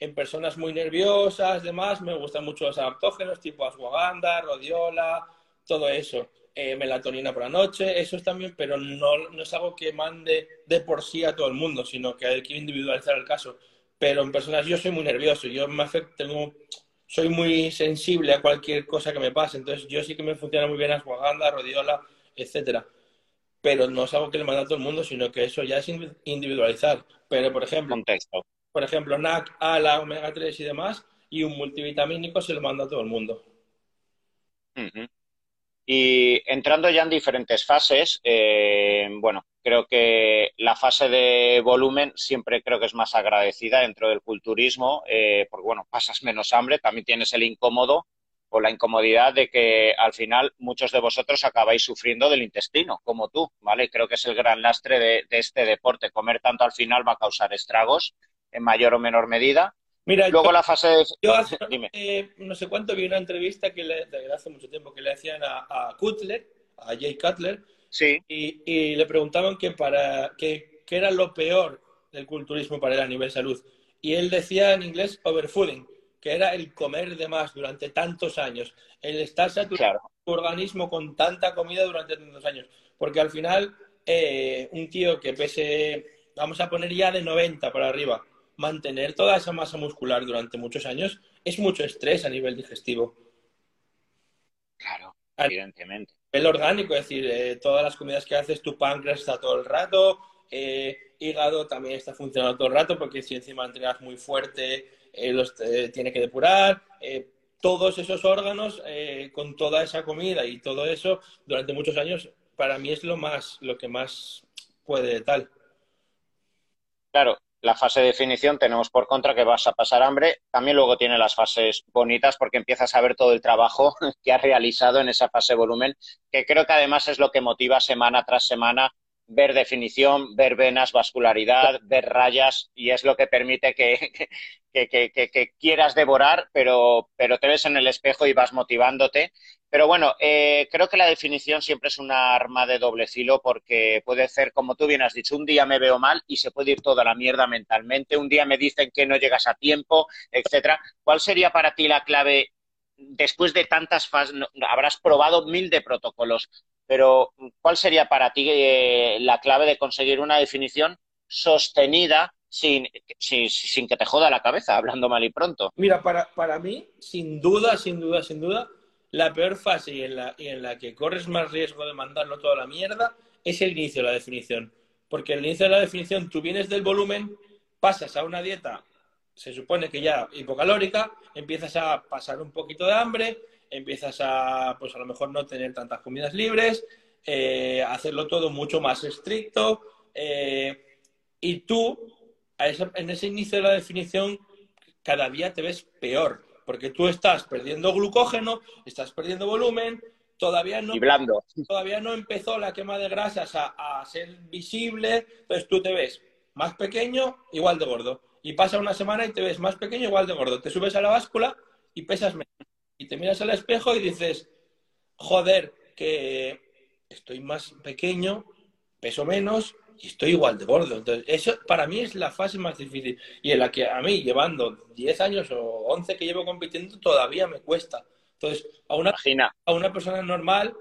En personas muy nerviosas, demás, me gustan mucho los adaptógenos, tipo ashwagandha, rodiola, todo eso. Eh, melatonina por la noche, eso es también, pero no, no es algo que mande de por sí a todo el mundo, sino que hay que individualizar el caso. Pero en personas, yo soy muy nervioso, yo me afecto, tengo, soy muy sensible a cualquier cosa que me pase, entonces yo sí que me funciona muy bien ashwagandha, rodiola, etcétera. Pero no es algo que le manda a todo el mundo, sino que eso ya es individualizar. Pero, por ejemplo, Contexto. por ejemplo, NAC, ALA, omega 3 y demás, y un multivitamínico se lo manda a todo el mundo. Y entrando ya en diferentes fases, eh, bueno, creo que la fase de volumen siempre creo que es más agradecida dentro del culturismo, eh, porque bueno, pasas menos hambre, también tienes el incómodo o la incomodidad de que al final muchos de vosotros acabáis sufriendo del intestino, como tú, ¿vale? Creo que es el gran lastre de, este deporte. Comer tanto al final va a causar estragos en mayor o menor medida. Mira, Luego la fase de... Yo hace, no sé cuánto vi una entrevista que le, hace mucho tiempo que le hacían a, Cutler, a Jay Cutler, Sí. Y, le preguntaban que para qué era lo peor del culturismo para él a nivel salud. Y él decía en inglés overfooding, que era el comer de más durante tantos años, el estar saturado tu organismo con tanta comida durante tantos años. Porque al final, eh, un tío que pese, vamos a poner ya de 90 para arriba, mantener toda esa masa muscular durante muchos años es mucho estrés a nivel digestivo. Claro, evidentemente. El orgánico, es decir, eh, todas las comidas que haces, tu páncreas está todo el rato, eh, hígado también está funcionando todo el rato, porque si encima entrenas muy fuerte, los tiene que depurar todos esos órganos eh, con toda esa comida y todo eso durante muchos años, para mí es lo más, lo que más puede tal. Claro, la fase de definición tenemos por contra que vas a pasar hambre. También luego tiene las fases bonitas porque empiezas a ver todo el trabajo que has realizado en esa fase volumen, que creo que además es lo que motiva semana tras semana ver definición, ver venas, vascularidad, ver rayas y es lo que permite que, que, quieras devorar, pero, pero te ves en el espejo y vas motivándote. Pero bueno, eh, creo que la definición siempre es una arma de doble filo porque puede ser, como tú bien has dicho, un día me veo mal y se puede ir toda la mierda mentalmente, un día me dicen que no llegas a tiempo, etcétera. ¿Cuál sería para ti la clave después de tantas fases? Habrás probado mil de protocolos, pero ¿cuál sería para ti eh, la clave de conseguir una definición sostenida sin, sin, que te joda la cabeza, hablando mal y pronto? Mira, para, para mí, sin duda, sin duda, sin duda, la peor fase y en la, y en la que corres más riesgo de mandarlo toda la mierda es el inicio de la definición. Porque el inicio de la definición, tú vienes del volumen, pasas a una dieta, se supone que ya hipocalórica, empiezas a pasar un poquito de hambre, empiezas a, pues a lo mejor no tener tantas comidas libres, eh, hacerlo todo mucho más estricto, eh, y tú, en ese inicio de la definición, cada día te ves peor, porque tú estás perdiendo glucógeno, estás perdiendo volumen, todavía no, todavía no empezó la quema de grasas a, a ser visible, entonces tú te ves más pequeño, igual de gordo. Y pasa una semana y te ves más pequeño, igual de gordo. Te subes a la báscula y pesas menos y te miras al espejo y dices, joder, que estoy más pequeño, peso menos y estoy igual de gordo. Entonces, eso para mí es la fase más difícil y en la que a mí, llevando 10 años o 11 que llevo compitiendo, todavía me cuesta. Entonces, a una, a una persona normal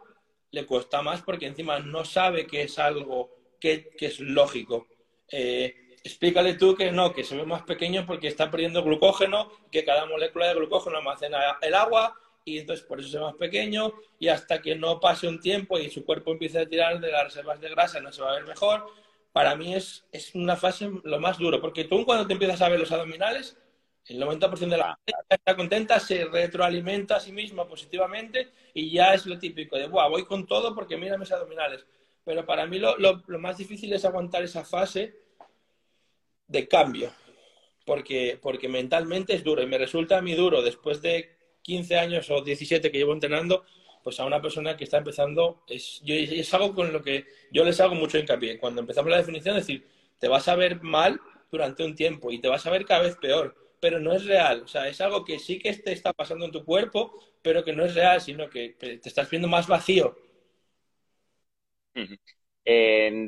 le cuesta más porque encima no sabe que es algo que, que es lógico. Eh, explícale tú que no, que se ve más pequeño porque está perdiendo glucógeno, que cada molécula de glucógeno almacena el agua y entonces por eso ve más pequeño y hasta que no pase un tiempo y su cuerpo empiece a tirar de las reservas de grasa no se va a ver mejor. Para mí es, es una fase lo más duro, porque tú cuando te empiezas a ver los abdominales, el 90% de la gente está contenta, se retroalimenta a sí misma positivamente y ya es lo típico de, Buah, voy con todo porque mira mis abdominales. Pero para mí lo, lo, lo más difícil es aguantar esa fase de cambio, porque, porque mentalmente es duro y me resulta a mí duro después de 15 años o 17 que llevo entrenando, pues a una persona que está empezando, es, yo, es algo con lo que yo les hago mucho hincapié. Cuando empezamos la definición, es decir, te vas a ver mal durante un tiempo y te vas a ver cada vez peor, pero no es real. O sea, es algo que sí que te está pasando en tu cuerpo, pero que no es real, sino que te estás viendo más vacío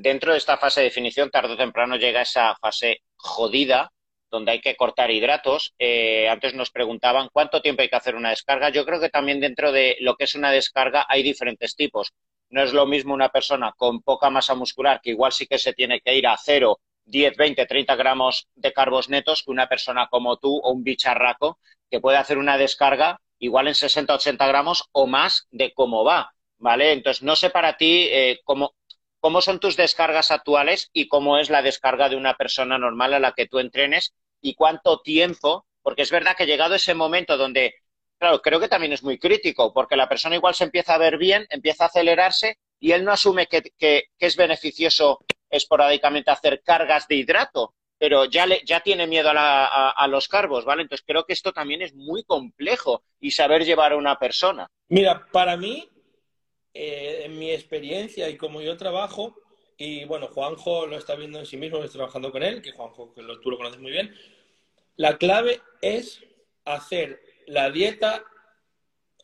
dentro de esta fase de definición, tarde o temprano llega esa fase jodida, donde hay que cortar hidratos. Eh, antes nos preguntaban cuánto tiempo hay que hacer una descarga. Yo creo que también dentro de lo que es una descarga hay diferentes tipos. No es lo mismo una persona con poca masa muscular, que igual sí que se tiene que ir a cero, 10, 20, 30 gramos de carbos netos, que una persona como tú o un bicharraco que puede hacer una descarga igual en 60, 80 gramos o más de cómo va. ¿Vale? Entonces, no sé para ti eh, cómo, cómo son tus descargas actuales y cómo es la descarga de una persona normal a la que tú entrenes y cuánto tiempo, porque es verdad que llegado ese momento donde, claro, creo que también es muy crítico, porque la persona igual se empieza a ver bien, empieza a acelerarse y él no asume que, es beneficioso esporádicamente hacer cargas de hidrato, pero ya, le, ya tiene miedo a, a, los carbos, ¿vale? Entonces creo que esto también es muy complejo y saber llevar a una persona. Mira, para mí eh, en mi experiencia y como yo trabajo, y bueno, Juanjo lo está viendo en sí mismo, estoy trabajando con él, que Juanjo, que tú lo conoces muy bien, la clave es hacer la dieta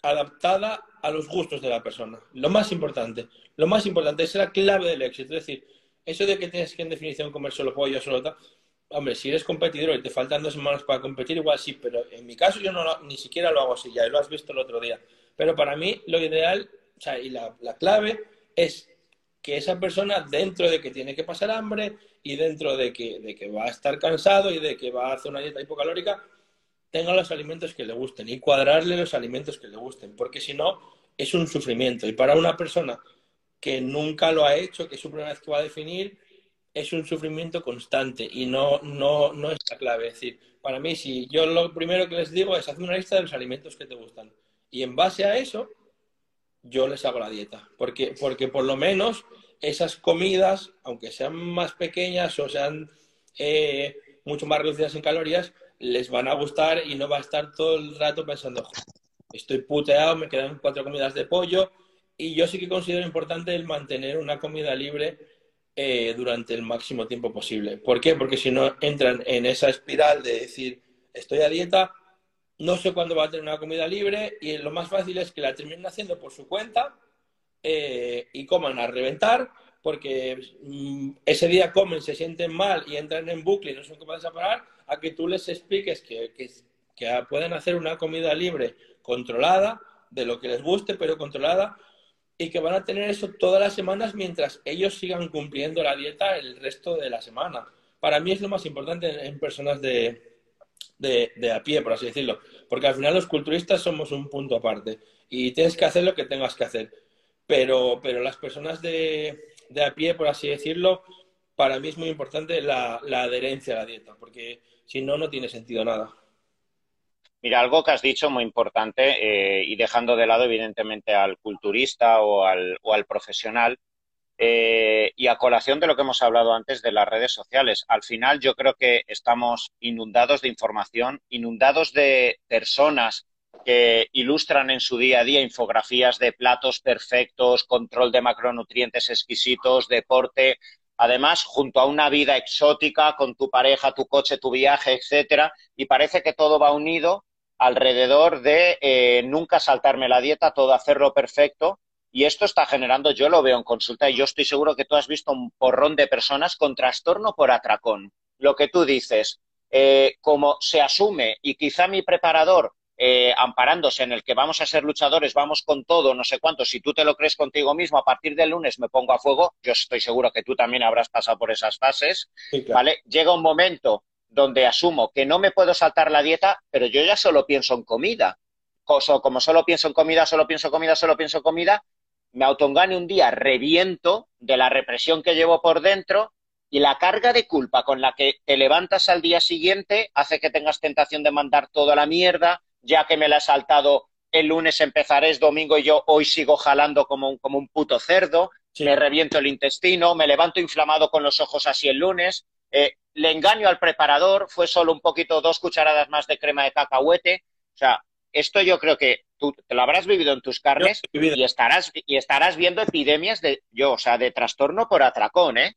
adaptada a los gustos de la persona. Lo más importante. Lo más importante es la clave del éxito. Es decir, eso de que tienes que en definición comer solo pollo, solo tal. Hombre, si eres competidor y te faltan dos semanas para competir, igual sí, pero en mi caso yo no ni siquiera lo hago así, ya lo has visto el otro día. Pero para mí lo ideal, o sea, y la, la clave es que esa persona, dentro de que tiene que pasar hambre y dentro de que, de que va a estar cansado y de que va a hacer una dieta hipocalórica, tenga los alimentos que le gusten y cuadrarle los alimentos que le gusten, porque si no, es un sufrimiento. Y para una persona que nunca lo ha hecho, que es su primera vez que va a definir, es un sufrimiento constante y no, no, no es la clave. Es decir, para mí, si yo lo primero que les digo es hacer una lista de los alimentos que te gustan. Y en base a eso, yo les hago la dieta. Porque, porque por lo menos esas comidas, aunque sean más pequeñas o sean eh, mucho más reducidas en calorías, les van a gustar y no va a estar todo el rato pensando, estoy puteado, me quedan cuatro comidas de pollo. Y yo sí que considero importante el mantener una comida libre eh, durante el máximo tiempo posible. ¿Por qué? Porque si no entran en esa espiral de decir, estoy a dieta, no sé cuándo va a tener una comida libre y lo más fácil es que la terminen haciendo por su cuenta eh, y coman a reventar porque mm, ese día comen, se sienten mal y entran en bucle y no son capaces de parar, a que tú les expliques que, que, que pueden hacer una comida libre controlada, de lo que les guste, pero controlada, y que van a tener eso todas las semanas mientras ellos sigan cumpliendo la dieta el resto de la semana. Para mí es lo más importante en personas de, de, a pie, por así decirlo, porque al final los culturistas somos un punto aparte y tienes que hacer lo que tengas que hacer. Pero, pero las personas de, de a pie, por así decirlo, para mí es muy importante la, la adherencia a la dieta, porque si no, no tiene sentido nada. Mira, algo que has dicho muy importante, eh, y dejando de lado, evidentemente, al culturista o al, o al profesional, eh, y a colación de lo que hemos hablado antes de las redes sociales, al final yo creo que estamos inundados de información, inundados de personas que ilustran en su día a día infografías de platos perfectos, control de macronutrientes exquisitos, deporte, además junto a una vida exótica con tu pareja, tu coche, tu viaje, etcétera, y parece que todo va unido alrededor de eh, nunca saltarme la dieta, todo hacerlo perfecto. Y esto está generando, yo lo veo en consulta y yo estoy seguro que tú has visto un porrón de personas con trastorno por atracón. Lo que tú dices, eh, como se asume y quizá mi preparador, eh, amparándose en el que vamos a ser luchadores, vamos con todo, no sé cuánto, si tú te lo crees contigo mismo, a partir del lunes me pongo a fuego, yo estoy seguro que tú también habrás pasado por esas fases, ¿vale? Llega un momento donde asumo que no me puedo saltar la dieta, pero yo ya solo pienso en comida. Como solo pienso en comida, solo pienso en comida, solo pienso en comida, me autoengane un día, reviento de la represión que llevo por dentro y la carga de culpa con la que te levantas al día siguiente hace que tengas tentación de mandar toda la mierda, ya que me la he saltado el lunes empezaré, es domingo y yo hoy sigo jalando como un, como un puto cerdo, me reviento el intestino, me levanto inflamado con los ojos así el lunes, eh, le engaño al preparador, fue solo un poquito, dos cucharadas más de crema de cacahuete. O sea, esto yo creo que tú te lo habrás vivido en tus carnes y estarás, y estarás viendo epidemias de, yo, o sea, de trastorno por atracón, ¿eh?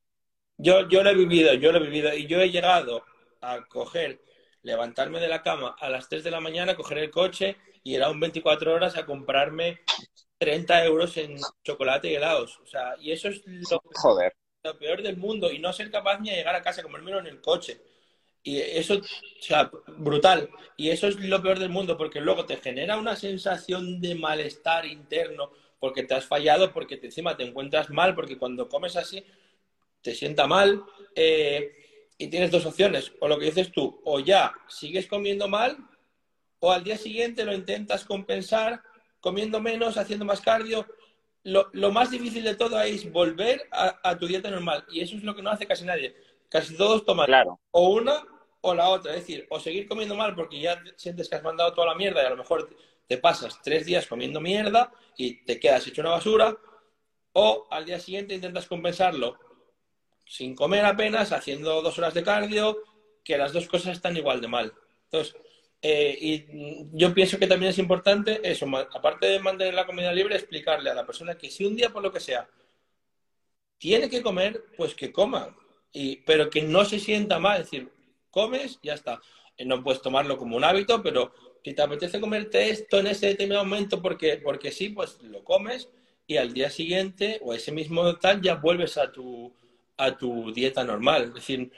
Yo, yo lo he vivido, yo lo he vivido y yo he llegado a coger, levantarme de la cama a las 3 de la mañana, coger el coche y ir a un 24 horas a comprarme 30 euros en chocolate y helados. O sea, y eso es lo, Joder lo peor del mundo y no ser capaz ni de llegar a casa a comérmelo en el coche. Y eso, o sea, brutal. Y eso es lo peor del mundo porque luego te genera una sensación de malestar interno porque te has fallado, porque te, encima te encuentras mal, porque cuando comes así te sienta mal. Eh, y tienes dos opciones, o lo que dices tú, o ya sigues comiendo mal, o al día siguiente lo intentas compensar comiendo menos, haciendo más cardio, lo, lo, más difícil de todo es volver a, tu dieta normal. Y eso es lo que no hace casi nadie. Casi todos toman o una o la otra. Es decir, o seguir comiendo mal porque ya sientes que has mandado toda la mierda y a lo mejor te pasas tres días comiendo mierda y te quedas hecho una basura. O al día siguiente intentas compensarlo sin comer apenas, haciendo dos horas de cardio, que las dos cosas están igual de mal. Entonces, eh, y yo pienso que también es importante eso, aparte de mantener la comida libre, explicarle a la persona que si un día por lo que sea tiene que comer, pues que coma, y, pero que no se sienta mal, es decir, comes, ya está. no puedes tomarlo como un hábito, pero si te apetece comerte esto en ese determinado momento porque, porque sí, pues lo comes y al día siguiente o ese mismo tal ya vuelves a tu, a tu dieta normal. Es decir,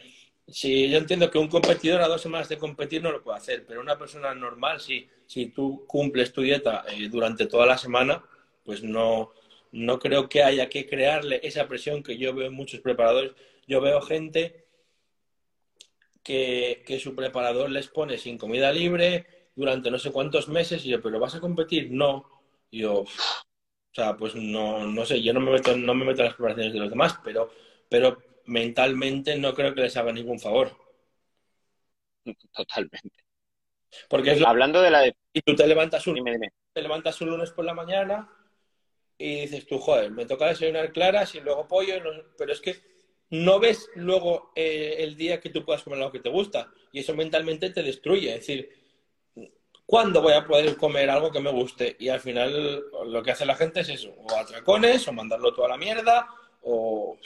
si yo entiendo que un competidor a dos semanas de competir no lo puede hacer, pero una persona normal, si, si tú cumples tu dieta eh, durante toda la semana, pues no, no creo que haya que crearle esa presión que yo veo en muchos preparadores. Yo veo gente que, que su preparador les pone sin comida libre durante no sé cuántos meses y yo, pero ¿vas a competir? No. Y yo, o sea, pues no, no sé, yo no me meto, no me meto en las preparaciones de los demás, pero, pero mentalmente no creo que les haga ningún favor. Totalmente. Porque es Hablando de la Y tú te levantas un... Te levantas un lunes por la mañana y dices tú, joder, me toca desayunar claras y luego pollo, pero es que no ves luego eh, el día que tú puedas comer lo que te gusta y eso mentalmente te destruye. Es decir, ¿cuándo voy a poder comer algo que me guste? Y al final lo que hace la gente es eso, o atracones, o mandarlo toda la mierda, o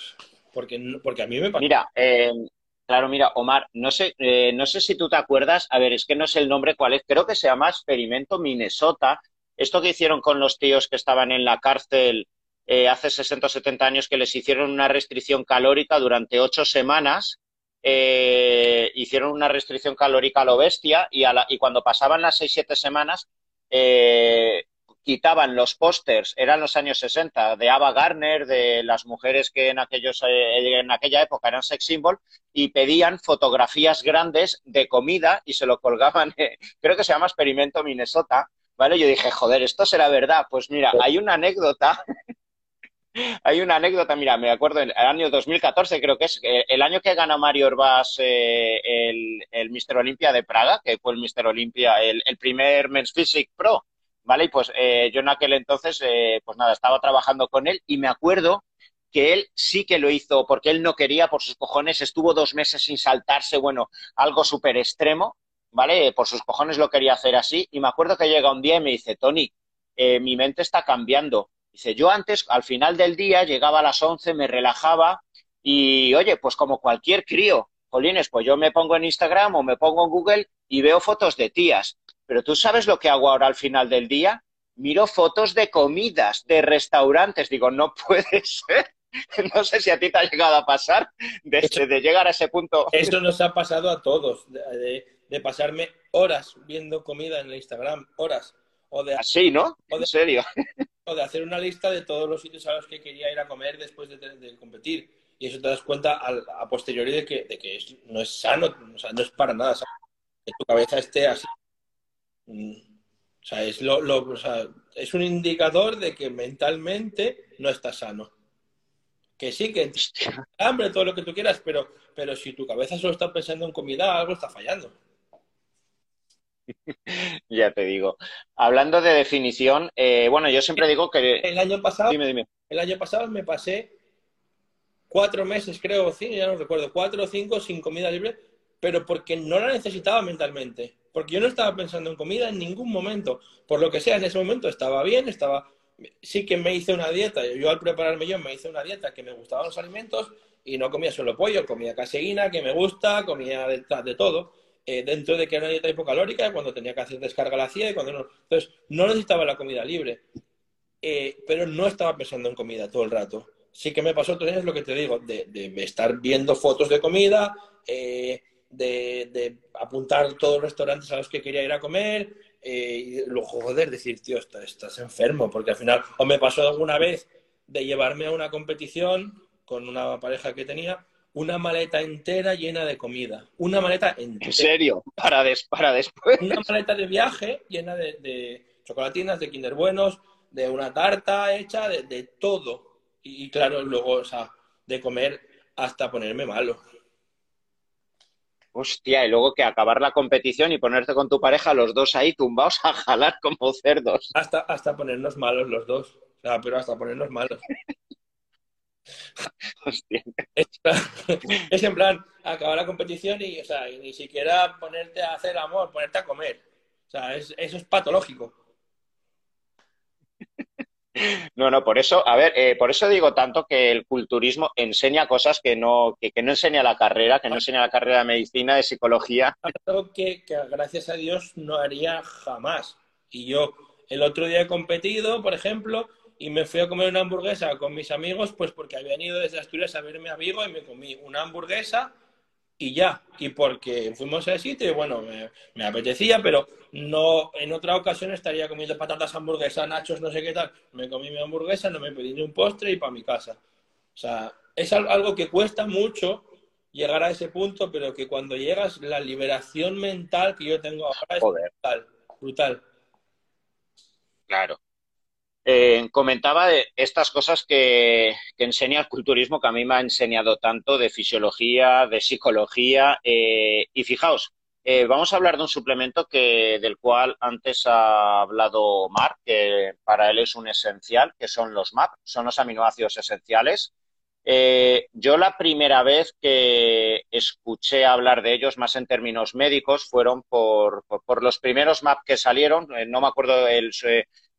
porque, porque a mí me pasa. Mira, eh, claro, mira, Omar, no sé, eh, no sé si tú te acuerdas, a ver, es que no sé el nombre cuál es, creo que se llama Experimento Minnesota, esto que hicieron con los tíos que estaban en la cárcel eh, hace 60 o 70 años, que les hicieron una restricción calórica durante ocho semanas, eh, hicieron una restricción calórica a lo bestia y, y cuando pasaban las seis, siete semanas, eh, quitaban los pósters, eran los años 60, de Ava Garner, de las mujeres que en, aquellos, eh, en aquella época eran sex symbol, y pedían fotografías grandes de comida y se lo colgaban, creo que se llama Experimento Minnesota, ¿vale? Yo dije, joder, esto será verdad. Pues mira, hay una anécdota, hay una anécdota, mira, me acuerdo, en el año 2014 creo que es, eh, el año que gana Mario Orbás eh, el, el Mister Olympia de Praga, que fue el Mister Olympia, el, primer Men's Physique Pro, ¿vale? Y pues eh, yo en aquel entonces, eh, pues nada, estaba trabajando con él y me acuerdo que él sí que lo hizo porque él no quería por sus cojones, estuvo dos meses sin saltarse, bueno, algo súper extremo, ¿vale? Por sus cojones lo quería hacer así. Y me acuerdo que llega un día y me dice, Tony, mi mente está cambiando. Dice, yo antes, al final del día, llegaba a las 11, me relajaba y, oye, pues como cualquier crío, Jolines, pues yo me pongo en Instagram o me pongo en Google y veo fotos de tías. Pero tú sabes lo que hago ahora al final del día? Miro fotos de comidas, de restaurantes. Digo, no puede ser. No sé si a ti te ha llegado a pasar de, de llegar a ese punto. Eso nos ha pasado a todos. de, de pasarme horas viendo comida en el Instagram, horas. O de, Así, ¿no? ¿En serio? O de hacer una lista de todos los sitios a los que quería ir a comer después de, de, competir. Y eso te das cuenta a, a posteriori de que, de que es, no es sano, o sea, no es para nada sano. Que tu cabeza esté así. Mm, o sea, es, lo, lo, o sea, es un indicador de que mentalmente no estás sano. Que sí, que hambre, todo lo que tú quieras, pero, pero si tu cabeza solo está pensando en comida, algo está fallando. ya te digo. Hablando de definición, eh, bueno, yo siempre digo que... El año pasado, dime, dime. El año pasado me pasé cuatro meses, creo, cinco, ya no recuerdo, cuatro o cinco sin comida libre, pero porque no la necesitaba mentalmente. Porque yo no estaba pensando en comida en ningún momento. Por lo que sea, en ese momento estaba bien, estaba... Sí que me hice una dieta, yo al prepararme yo me hice una dieta que me gustaban los alimentos y no comía solo pollo, comía caseína, que me gusta, comía de, de todo eh, dentro de que era una dieta hipocalórica, cuando tenía que hacer descarga la hacía y cuando no. Entonces, no necesitaba la comida libre, eh, pero no estaba pensando en comida todo el rato. Sí que me pasó otros años lo que te digo, de, estar viendo fotos de comida, eh, de, apuntar todos los restaurantes a los que quería ir a comer, y luego, joder, decir, tío, estás, estás enfermo, porque al final, o me pasó alguna vez de llevarme a una competición con una pareja que tenía una maleta entera llena de comida. Una maleta entera. ¿En serio? Para, des para después. Una maleta de viaje llena de, de, chocolatinas, de Kinder Buenos, de una tarta hecha, de, de todo. Y, y, claro, luego, o sea, de comer hasta ponerme malo. Hostia, y luego que acabar la competición y ponerte con tu pareja, los dos ahí tumbados a jalar como cerdos. Hasta, hasta ponernos malos los dos. O sea, pero hasta ponernos malos. Hostia. Es, en plan, acabar la competición y, o sea, y ni siquiera ponerte a hacer amor, ponerte a comer. O sea, es, eso es patológico. No, no, por eso, a ver, eh, por eso digo tanto que el culturismo enseña cosas que no, que, no enseña la carrera, que no enseña la carrera de medicina, de psicología. Algo que, que gracias a Dios no haría jamás. Y yo el otro día he competido, por ejemplo, y me fui a comer una hamburguesa con mis amigos, pues porque habían ido desde Asturias a verme amigo y me comí una hamburguesa y ya. Y porque fuimos a ese sitio y bueno, me, apetecía, pero no en otra ocasión estaría comiendo patatas, hamburguesas, nachos, no sé qué tal. Me comí mi hamburguesa, no me pedí ni un postre y para mi casa. O sea, es algo que cuesta mucho llegar a ese punto, pero que cuando llegas, la liberación mental que yo tengo ahora es brutal, brutal. Claro. Eh, comentaba estas cosas que, enseña el culturismo, que a mí me ha enseñado tanto de fisiología, de psicología. Eh, y fijaos, eh, vamos a hablar de un suplemento que, del cual antes ha hablado Mark, que para él es un esencial, que son los MAP, son los aminoácidos esenciales. yo la primera vez que escuché hablar de ellos, más en términos médicos, fueron por, por, los primeros MAP que salieron, no me acuerdo el,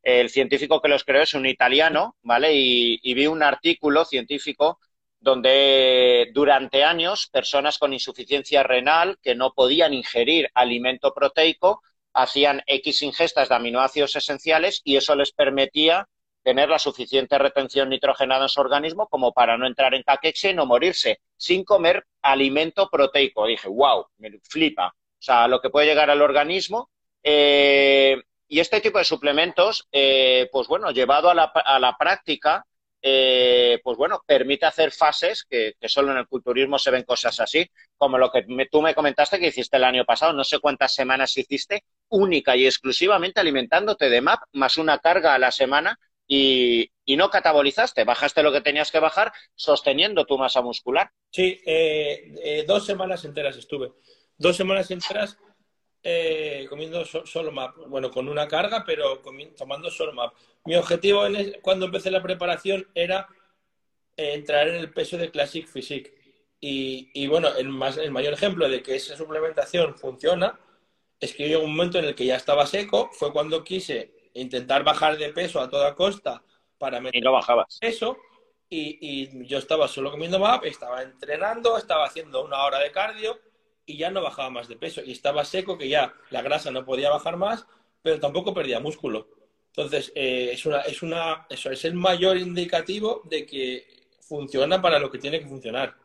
el científico que los creó es un italiano, ¿vale? Y, vi un artículo científico donde durante años personas con insuficiencia renal que no podían ingerir alimento proteico hacían X ingestas de aminoácidos esenciales y eso les permitía tener la suficiente retención nitrogenada en su organismo como para no entrar en caquexia y no morirse sin comer alimento proteico. dije, wow, me flipa. O sea, lo que puede llegar al organismo. Eh, y este tipo de suplementos, eh, pues bueno, llevado a la, a la práctica, eh, pues bueno, permite hacer fases que, solo en el culturismo se ven cosas así, como lo que tú me comentaste que hiciste el año pasado, no sé cuántas semanas hiciste, única y exclusivamente alimentándote de MAP más una carga a la semana y, no catabolizaste, bajaste lo que tenías que bajar sosteniendo tu masa muscular. Sí, eh, dos semanas enteras estuve. Dos semanas enteras eh, comiendo solo map, bueno, con una carga, pero tomando solo map. Mi objetivo cuando empecé la preparación era eh, entrar en el peso de Classic Physique. Y, bueno, el, más, el mayor ejemplo de que esa suplementación funciona es que yo en un momento en el que ya estaba seco fue cuando quise intentar bajar de peso a toda costa para meter y no bajabas. eso y, y yo estaba solo comiendo MAP, estaba entrenando, estaba haciendo una hora de cardio y ya no bajaba más de peso. Y estaba seco que ya la grasa no podía bajar más, pero tampoco perdía músculo. Entonces, eh, es, una, es, una, eso es el mayor indicativo de que funciona para lo que tiene que funcionar.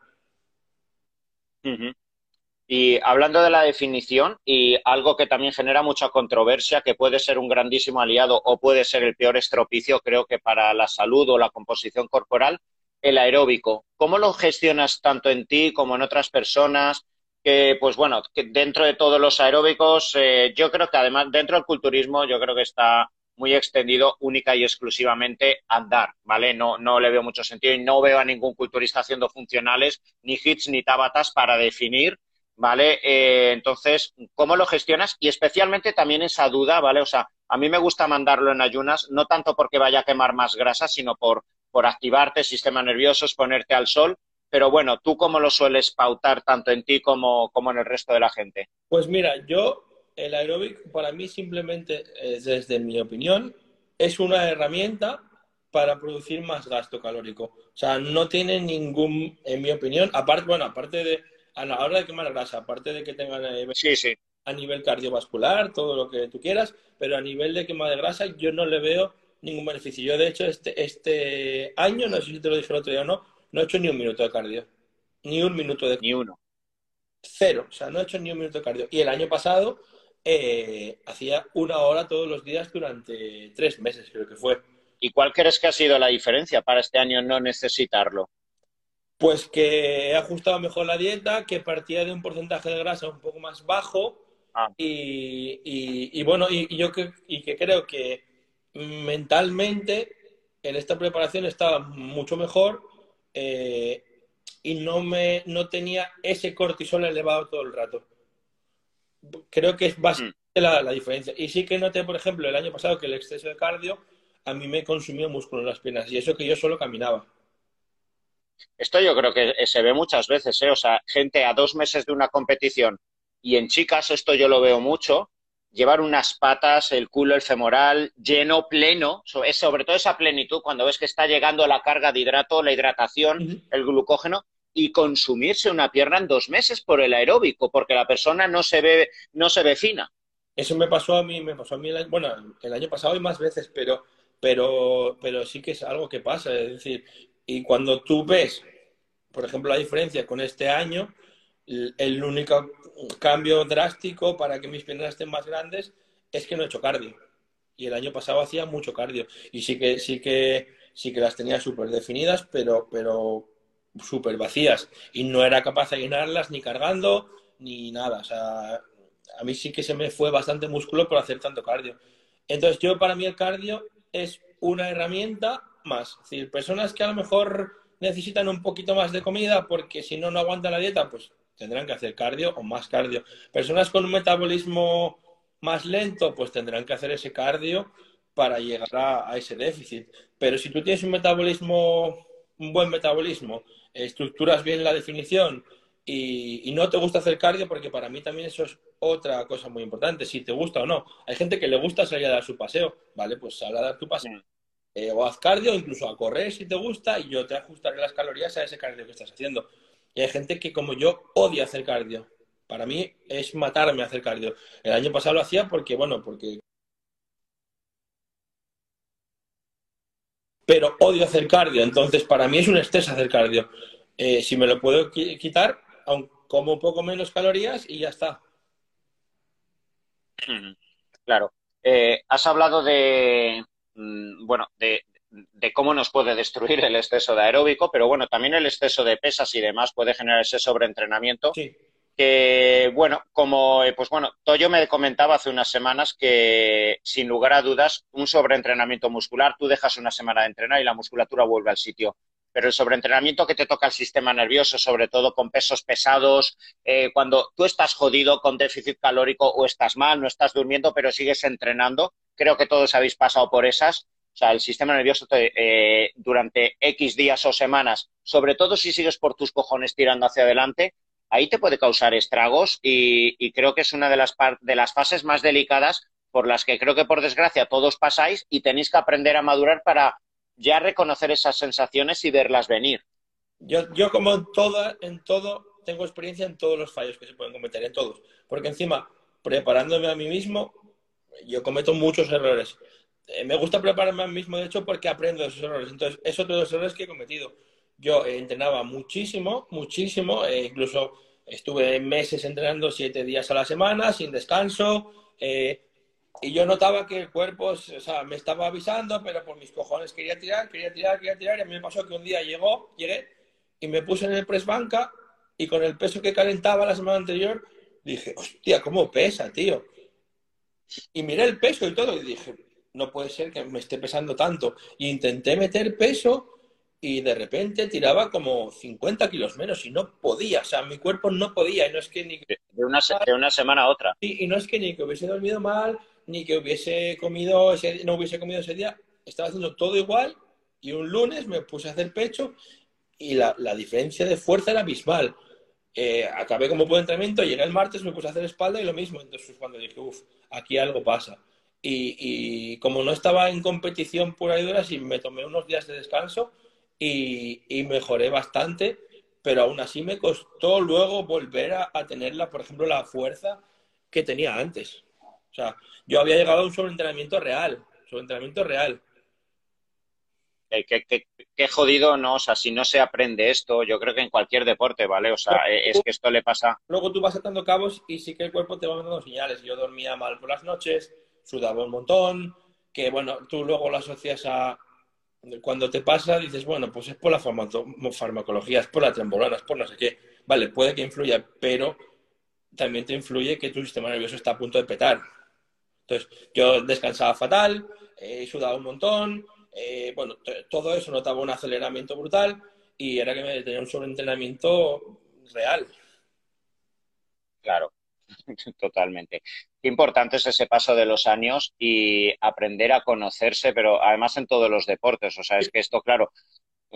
Y hablando de la definición, y algo que también genera mucha controversia, que puede ser un grandísimo aliado o puede ser el peor estropicio, creo que para la salud o la composición corporal, el aeróbico. ¿Cómo lo gestionas tanto en ti como en otras personas? Que, pues bueno, que dentro de todos los aeróbicos, eh, yo creo que además dentro del culturismo, yo creo que está muy extendido única y exclusivamente andar, ¿vale? No, no le veo mucho sentido y no veo a ningún culturista haciendo funcionales, ni hits ni tabatas para definir, ¿vale? Eh, entonces, ¿cómo lo gestionas? Y especialmente también esa duda, ¿vale? O sea, a mí me gusta mandarlo en ayunas, no tanto porque vaya a quemar más grasa, sino por, por activarte, sistema nervioso, ponerte al sol pero bueno, ¿tú cómo lo sueles pautar tanto en ti como, en el resto de la gente? Pues mira, yo, el aeróbic para mí simplemente, desde mi opinión, es una herramienta para producir más gasto calórico. O sea, no tiene ningún, en mi opinión, aparte, bueno, aparte de, a la hora de quemar grasa, aparte de que tengan sí, sí. a nivel cardiovascular, todo lo que tú quieras, pero a nivel de quema de grasa yo no le veo ningún beneficio. Yo, de hecho, este, este año, no sé si te lo dije el otro día o no, no he hecho ni un minuto de cardio. Ni un minuto de Ni uno. Cero. O sea, no he hecho ni un minuto de cardio. Y el año pasado eh, hacía una hora todos los días durante tres meses, creo que fue. ¿Y cuál crees que ha sido la diferencia para este año no necesitarlo? Pues que he ajustado mejor la dieta, que partía de un porcentaje de grasa un poco más bajo ah. y, bueno, y, yo que, y que creo que mentalmente en esta preparación estaba mucho mejor eh, y no, me, no tenía ese cortisol elevado todo el rato. Creo que es básicamente mm. la, diferencia. Y sí que noté, por ejemplo, el año pasado que el exceso de cardio a mí me consumió músculo en las piernas y eso que yo solo caminaba. Esto yo creo que se ve muchas veces, ¿eh? O sea, gente a dos meses de una competición y en chicas esto yo lo veo mucho, llevar unas patas, el culo, el femoral lleno, pleno, sobre todo esa plenitud cuando ves que está llegando la carga de hidrato, la hidratación, el glucógeno, y consumirse una pierna en dos meses por el aeróbico, porque la persona no se ve, no se ve fina. Eso me pasó a mí, me pasó a mí, el, bueno, el año pasado y más veces, pero, pero, pero sí que es algo que pasa, es decir, y cuando tú ves, por ejemplo, la diferencia con este año, el único cambio drástico para que mis piernas estén más grandes es que no he hecho cardio. Y el año pasado hacía mucho cardio. Y sí que, sí que, sí que las tenía súper definidas, pero, pero súper vacías. Y no era capaz de llenarlas ni cargando, ni nada. O sea, a mí sí que se me fue bastante músculo por hacer tanto cardio. Entonces, yo para mí el cardio es una herramienta más. Es decir, personas que a lo mejor necesitan un poquito más de comida porque si no, no aguantan la dieta, pues tendrán que hacer cardio o más cardio. Personas con un metabolismo más lento, pues tendrán que hacer ese cardio para llegar a, ese déficit. Pero si tú tienes un metabolismo, un buen metabolismo, estructuras bien la definición y, no te gusta hacer cardio, porque para mí también eso es otra cosa muy importante, si te gusta o no. Hay gente que le gusta salir a dar su paseo, ¿vale? Pues sal a dar tu paseo. Eh, o haz cardio, incluso a correr si te gusta, y yo te ajustaré las calorías a ese cardio que estás haciendo. Y hay gente que, como yo, odia hacer cardio. Para mí es matarme hacer cardio. El año pasado lo hacía porque, bueno, porque... Pero odio hacer cardio. Entonces, para mí es un estrés hacer cardio. Eh, si me lo puedo quitar, aun como un poco menos calorías y ya está. Claro. Eh, has hablado de, mm, bueno, de, de cómo nos puede destruir el exceso de aeróbico, pero bueno, también el exceso de pesas y demás puede generar ese sobreentrenamiento. Sí. Que, bueno, como, eh, pues bueno, Toyo me comentaba hace unas semanas que, sin lugar a dudas, un sobreentrenamiento muscular, tú dejas una semana de entrenar y la musculatura vuelve al sitio. Pero el sobreentrenamiento que te toca el sistema nervioso, sobre todo con pesos pesados, eh, cuando tú estás jodido con déficit calórico o estás mal, no estás durmiendo, pero sigues entrenando, creo que todos habéis pasado por esas, o sea, el sistema nervioso eh, durante X días o semanas, sobre todo si sigues por tus cojones tirando hacia adelante, ahí te puede causar estragos y, creo que es una de las, de las fases más delicadas por las que creo que por desgracia todos pasáis y tenéis que aprender a madurar para ya reconocer esas sensaciones y verlas venir. Yo, yo como en todo, en todo, tengo experiencia en todos los fallos que se pueden cometer, en todos. Porque encima, preparándome a mí mismo, yo cometo muchos errores. Eh, me gusta prepararme a mí mismo, de hecho, porque aprendo de esos errores. Entonces, es otro los errores que he cometido. Yo eh, entrenaba muchísimo, muchísimo, eh, incluso estuve meses entrenando siete días a la semana, sin descanso, y yo notaba que el cuerpo, o sea, me estaba avisando, pero por mis cojones quería tirar, quería tirar, quería tirar, y a mí me pasó que un día llegó, llegué, y me puse en el press banca, y con el peso que calentaba la semana anterior, dije, hostia, ¿cómo pesa, tío? Y miré el peso y todo, y dije, no puede ser que me esté pesando tanto. Y intenté meter peso y de repente tiraba como 50 kilos menos y no podía, o sea, mi cuerpo no podía y no es que ni... De una, de una semana a otra. Y, y, no es que ni que hubiese dormido mal, ni que hubiese comido ese, no hubiese comido ese día, estaba haciendo todo igual y un lunes me puse a hacer pecho y la, la diferencia de fuerza era abismal. Eh, acabé como buen entrenamiento, llegué el martes, me puse a hacer espalda y lo mismo. Entonces cuando dije, uff, aquí algo pasa. Y, como no estaba en competición pura y dura, sí me tomé unos días de descanso y, mejoré bastante, pero aún así me costó luego volver a, tener, por ejemplo, la fuerza que tenía antes. O sea, yo había llegado a un sobreentrenamiento real, sobreentrenamiento real. Qué, jodido, ¿no? O sea, si no se aprende esto, yo creo que en cualquier deporte, ¿vale? O sea, es que esto le pasa. Luego tú vas atando cabos y sí que el cuerpo te va mandando señales. Yo dormía mal por las noches, sudaba un montón, que bueno, tú luego lo asocias a... Cuando te pasa, dices, bueno, pues es por la farmacología, es por la trembolona, es por no sé qué. Vale, puede que influya, pero también te influye que tu sistema nervioso está a punto de petar. Entonces, yo descansaba fatal, eh, sudaba un montón, eh, bueno, todo eso notaba un aceleramiento brutal y era que me tenía un sobreentrenamiento real. Claro, totalmente qué importante es ese paso de los años y aprender a conocerse, pero además en todos los deportes. O sea, es que esto, claro,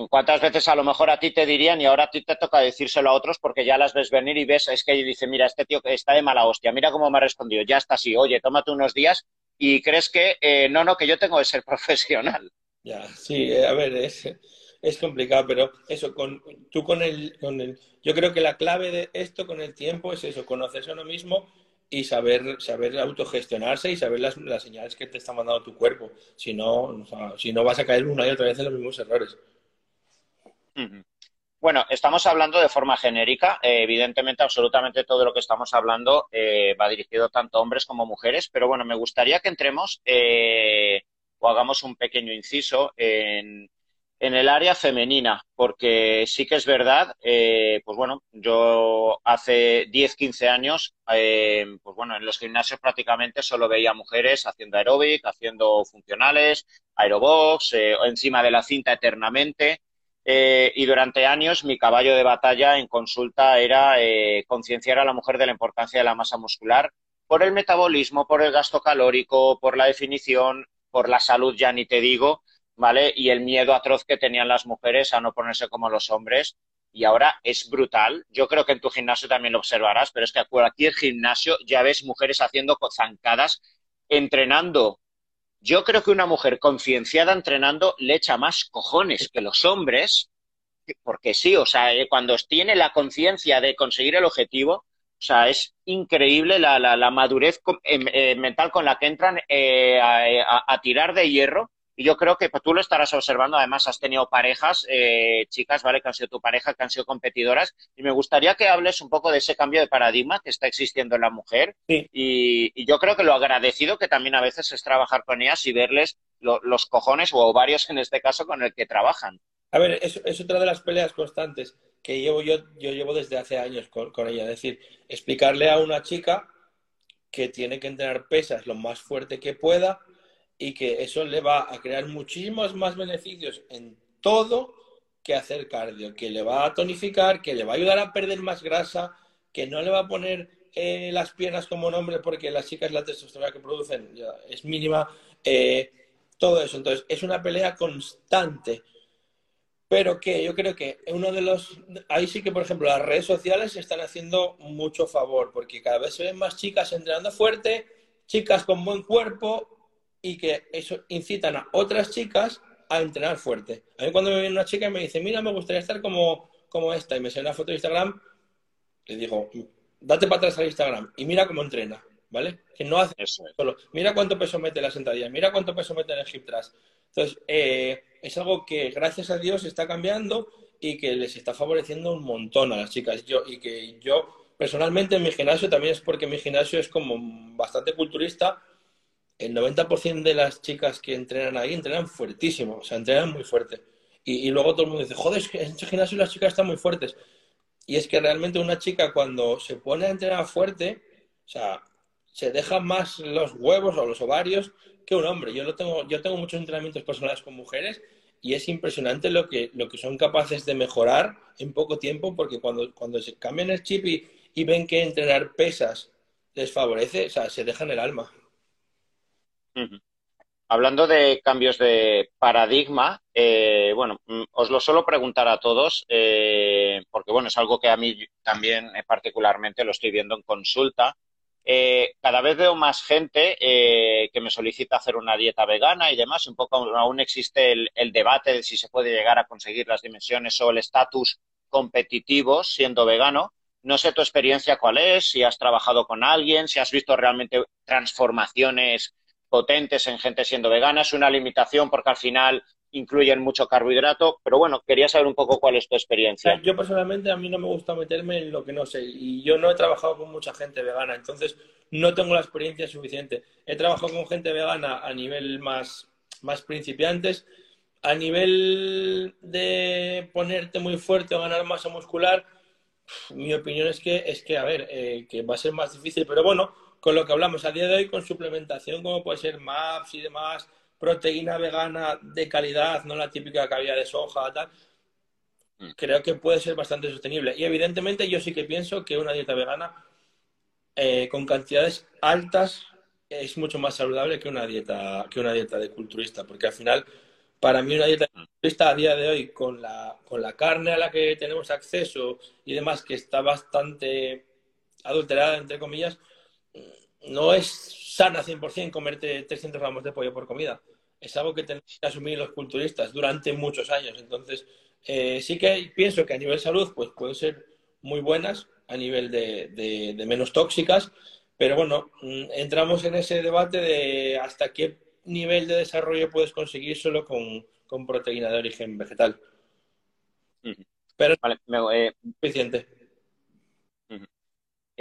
¿Cuántas veces a lo mejor a ti te dirían y ahora a ti te toca decírselo a otros porque ya las ves venir y ves, es que dice, mira, este tío está de mala hostia, mira cómo me ha respondido, ya está así, oye, tómate unos días y crees que, eh, no, no, que yo tengo que ser profesional. Ya, sí, eh, a ver, es, es complicado, pero eso, con, tú con el, con el, yo creo que la clave de esto con el tiempo es eso, conocerse a uno mismo y saber, saber autogestionarse y saber las, las señales que te está mandando tu cuerpo. Si no, si no vas a caer una y otra vez en los mismos errores. Bueno, estamos hablando de forma genérica. Eh, evidentemente, absolutamente todo lo que estamos hablando eh, va dirigido tanto a hombres como a mujeres, pero bueno, me gustaría que entremos eh, o hagamos un pequeño inciso en, en, el área femenina, porque sí que es verdad, pues bueno, yo hace 10, 15 años, pues bueno, en los gimnasios prácticamente solo veía mujeres haciendo aeróbic, haciendo funcionales, aerobox, encima de la cinta eternamente. Eh, y durante años mi caballo de batalla en consulta era eh, concienciar a la mujer de la importancia de la masa muscular por el metabolismo, por el gasto calórico, por la definición, por la salud, ya ni te digo, ¿vale? Y el miedo atroz que tenían las mujeres a no ponerse como los hombres. Y ahora es brutal. Yo creo que en tu gimnasio también lo observarás, pero es que a cualquier gimnasio ya ves mujeres haciendo zancadas, entrenando yo creo que una mujer concienciada entrenando le echa más cojones que los hombres, porque sí, o sea, eh, cuando tiene la conciencia de conseguir el objetivo, o sea, es increíble la, la, madurez em, eh, mental con la que entran eh, a, tirar de hierro y yo creo que tú lo estarás observando, además has tenido parejas, eh, chicas, ¿vale? Que han sido tu pareja, que han sido competidoras. Y me gustaría que hables un poco de ese cambio de paradigma que está existiendo en la mujer. Y, yo creo que lo agradecido que también a veces es trabajar con ellas y verles los cojones o ovarios en este caso con el que trabajan. A ver, es, es otra de las peleas constantes que llevo yo, yo llevo desde hace años con, con ella. Es decir, explicarle a una chica que tiene que entrenar pesas lo más fuerte que pueda y que eso le va a crear muchísimos más beneficios en todo que hacer cardio, que le va a tonificar, que le va a ayudar a perder más grasa, que no le va a poner eh, las piernas como un hombre porque las chicas la testosterona que producen es mínima, eh, todo eso. Entonces, es una pelea constante. Pero que yo creo que uno de los... Ahí sí que, por ejemplo, las redes sociales están haciendo mucho favor, porque cada vez se ven más chicas entrenando fuerte, chicas con buen cuerpo, y que eso incitan a otras chicas a entrenar fuerte. A mí cuando me viene una chica y me dice, mira, me gustaría estar como, como esta, y me sale una foto de Instagram, le digo, date para atrás al Instagram y mira cómo entrena, ¿vale? Que no hace eso solo. Mira cuánto peso mete la sentadilla, mira cuánto peso mete el hip thrust. Entonces, eh, es algo que gracias a Dios está cambiando y que les está favoreciendo un montón a las chicas. Yo, y que yo, personalmente, en mi gimnasio también es porque mi gimnasio es como bastante culturista el 90% de las chicas que entrenan ahí entrenan fuertísimo, o sea, entrenan muy fuerte. Y, luego todo el mundo dice, joder, es que en este gimnasio las chicas están muy fuertes. Y es que realmente una chica cuando se pone a entrenar fuerte, o sea, se deja más los huevos o los ovarios que un hombre. Yo, lo tengo, yo tengo muchos entrenamientos personales con mujeres y es impresionante lo que, lo que son capaces de mejorar en poco tiempo porque cuando, cuando se cambian el chip y, y ven que entrenar pesas les favorece, o sea, se dejan el alma. Hablando de cambios de paradigma, eh, bueno, mm, os lo suelo preguntar a todos, eh, porque bueno, es algo que a mí también eh, particularmente lo estoy viendo en consulta. cada vez veo más gente que me solicita hacer una dieta vegana y demás. Un poco aún existe el, el, debate de si se puede llegar a conseguir las dimensiones o el estatus competitivo siendo vegano. No sé tu experiencia cuál es, si has trabajado con alguien, si has visto realmente transformaciones potentes en gente siendo vegana. Es una limitación porque al final incluyen mucho carbohidrato, pero bueno, quería saber un poco cuál es tu experiencia. Yo personalmente a mí no me gusta meterme en lo que no sé y yo no he trabajado con mucha gente vegana, entonces no tengo la experiencia suficiente. He trabajado con gente vegana a nivel más, más principiantes, a nivel de ponerte muy fuerte o ganar masa muscular, mi opinión es que, es que a ver, eh, que va a ser más difícil, pero bueno, con lo que hablamos a día de hoy, con suplementación como puede ser MAPS y demás, proteína vegana de calidad, no la típica que había de soja, tal, mm. creo que puede ser bastante sostenible. Y evidentemente yo sí que pienso que una dieta vegana eh, con cantidades altas es mucho más saludable que una dieta que una dieta de culturista, porque al final Para mí una dieta culturista a día de hoy, con la, con la carne a la que tenemos acceso y demás, que está bastante adulterada, entre comillas, no es sana 100% comerte 300 gramos de pollo por comida. Es algo que tenemos que asumir los culturistas durante muchos años. Entonces, eh, sí que pienso que a nivel salud, pues pueden ser muy buenas, a nivel de, menos tóxicas, pero bueno, mm, entramos en ese debate de hasta qué nivel de desarrollo puedes conseguir solo con, proteína de origen vegetal. Pero vale, eh, suficiente.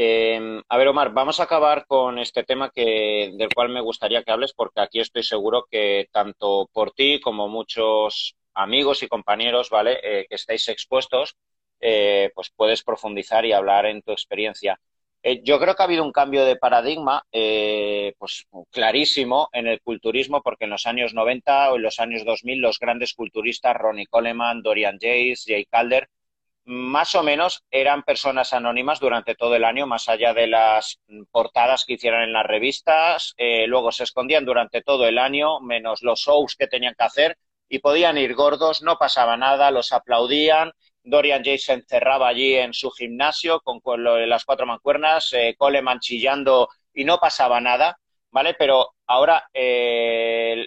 Em, a ver, Omar, vamos a acabar con este tema que, del cual me gustaría que hables, porque aquí estoy seguro que tanto por ti como muchos amigos y compañeros, ¿vale? Eh, que estáis expuestos, eh, pues puedes profundizar y hablar en tu experiencia. Eh, yo creo que ha habido un cambio de paradigma pues clarísimo en el culturismo, porque en los años 90 o en los años 2000 los grandes culturistas, Ronnie Coleman, Dorian Jace, Jay Calder, más o menos eran personas anónimas durante todo el año, más allá de las portadas que hicieran en las revistas. luego se escondían durante todo el año, menos los shows que tenían que hacer y podían ir gordos, no pasaba nada, los aplaudían. Dorian Jay se encerraba allí en su gimnasio con, las cuatro mancuernas, eh, Coleman y no pasaba nada, ¿vale? Pero ahora eh,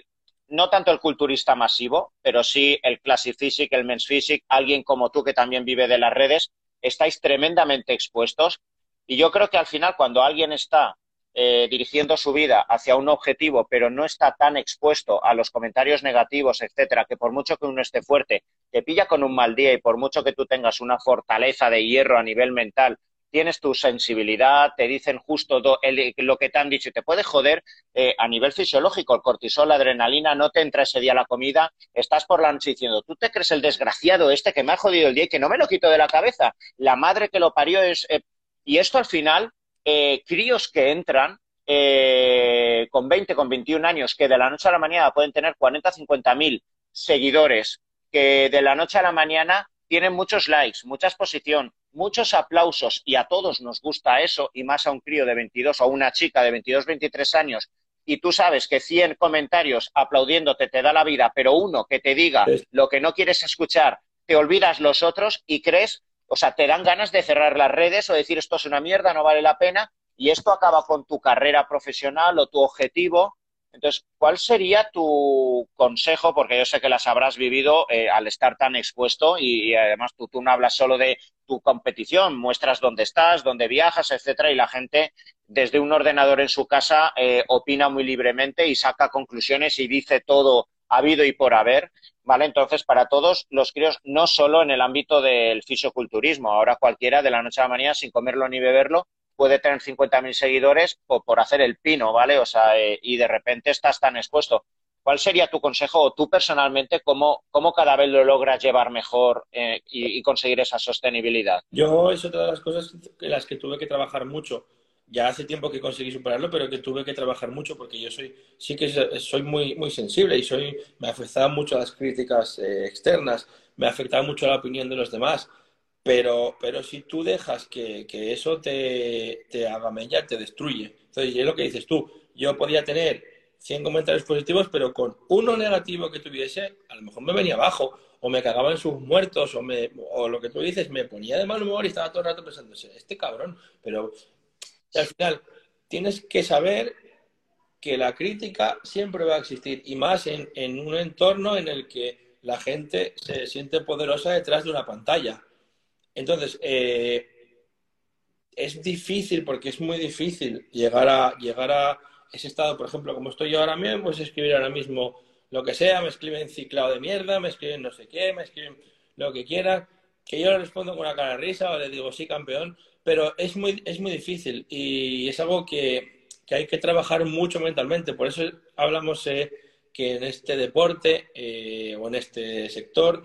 no tanto el culturista masivo, pero sí el Classic Physique, el Men's Physique, alguien como tú que también vive de las redes, estáis tremendamente expuestos. Y yo creo que al final, cuando alguien está eh, dirigiendo su vida hacia un objetivo, pero no está tan expuesto a los comentarios negativos, etcétera, que por mucho que uno esté fuerte, te pilla con un mal día y por mucho que tú tengas una fortaleza de hierro a nivel mental, tienes tu sensibilidad, te dicen justo lo que te han dicho y te puede joder eh, a nivel fisiológico. El cortisol, la adrenalina, no te entra ese día la comida, estás por la noche diciendo, tú te crees el desgraciado este que me ha jodido el día y que no me lo quito de la cabeza. La madre que lo parió es... Eh, y esto al final eh, críos que entran eh, con 20, con 21 años, que de la noche a la mañana pueden tener 40, 50 mil seguidores, que de la noche a la mañana tienen muchos likes, mucha exposición, muchos aplausos y a todos nos gusta eso y más a un crío de 22 o una chica de 22, 23 años y tú sabes que 100 comentarios aplaudiéndote te da la vida, pero uno que te diga lo que no quieres escuchar, te olvidas los otros y crees o sea, te dan ganas de cerrar las redes o decir esto es una mierda, no vale la pena, y esto acaba con tu carrera profesional o tu objetivo. Entonces, ¿cuál sería tu consejo? Porque yo sé que las habrás vivido eh, al estar tan expuesto y, además tú, tú, no hablas solo de tu competición, muestras dónde estás, dónde viajas, etcétera, y la gente desde un ordenador en su casa eh, opina muy libremente y saca conclusiones y dice todo habido y por haber. ¿vale? Entonces, para todos los críos, no solo en el ámbito del fisioculturismo, ahora cualquiera de la noche a la mañana, sin comerlo ni beberlo, puede tener 50.000 seguidores o por hacer el pino, ¿vale? O sea, eh, y de repente estás tan expuesto. ¿Cuál sería tu consejo o tú personalmente cómo, cómo cada vez lo logras llevar mejor eh, y, conseguir esa sostenibilidad? Yo es otra de las cosas en las que tuve que trabajar mucho ya hace tiempo que conseguí superarlo, pero que tuve que trabajar mucho porque yo soy, sí que soy muy, muy sensible y soy, me afectaban mucho las críticas eh, externas, me afectaba mucho la opinión de los demás. Pero, pero si tú dejas que, que eso te, te haga mella, te destruye. Entonces, es lo que dices tú, yo podía tener 100 comentarios positivos, pero con uno negativo que tuviese, a lo mejor me venía abajo, o me cagaba en sus muertos, o, me, o lo que tú dices, me ponía de mal humor y estaba todo el rato pensando, este cabrón, pero al final, tienes que saber que la crítica siempre va a existir y más en, un entorno en el que la gente se siente poderosa detrás de una pantalla. Entonces, eh, es difícil porque es muy difícil llegar a, llegar a ese estado, por ejemplo, como estoy yo ahora mismo, pues escribir ahora mismo lo que sea, me escriben ciclado de mierda, me escriben no sé qué, me escriben lo que quieran, que yo le respondo con una cara de risa o le digo sí, campeón, pero es muy, es muy difícil y es algo que, que hay que trabajar mucho mentalmente. Por eso hablamos eh, que en este deporte eh, o en este sector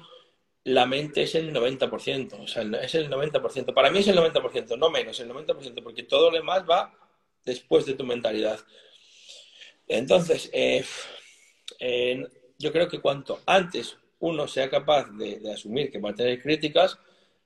la mente es el 90%, o sea, es el 90%. Para mí es el 90%, no menos, el 90%, porque todo lo demás va después de tu mentalidad. Entonces, eh, yo creo que cuanto antes uno sea capaz de, de asumir que va a tener críticas,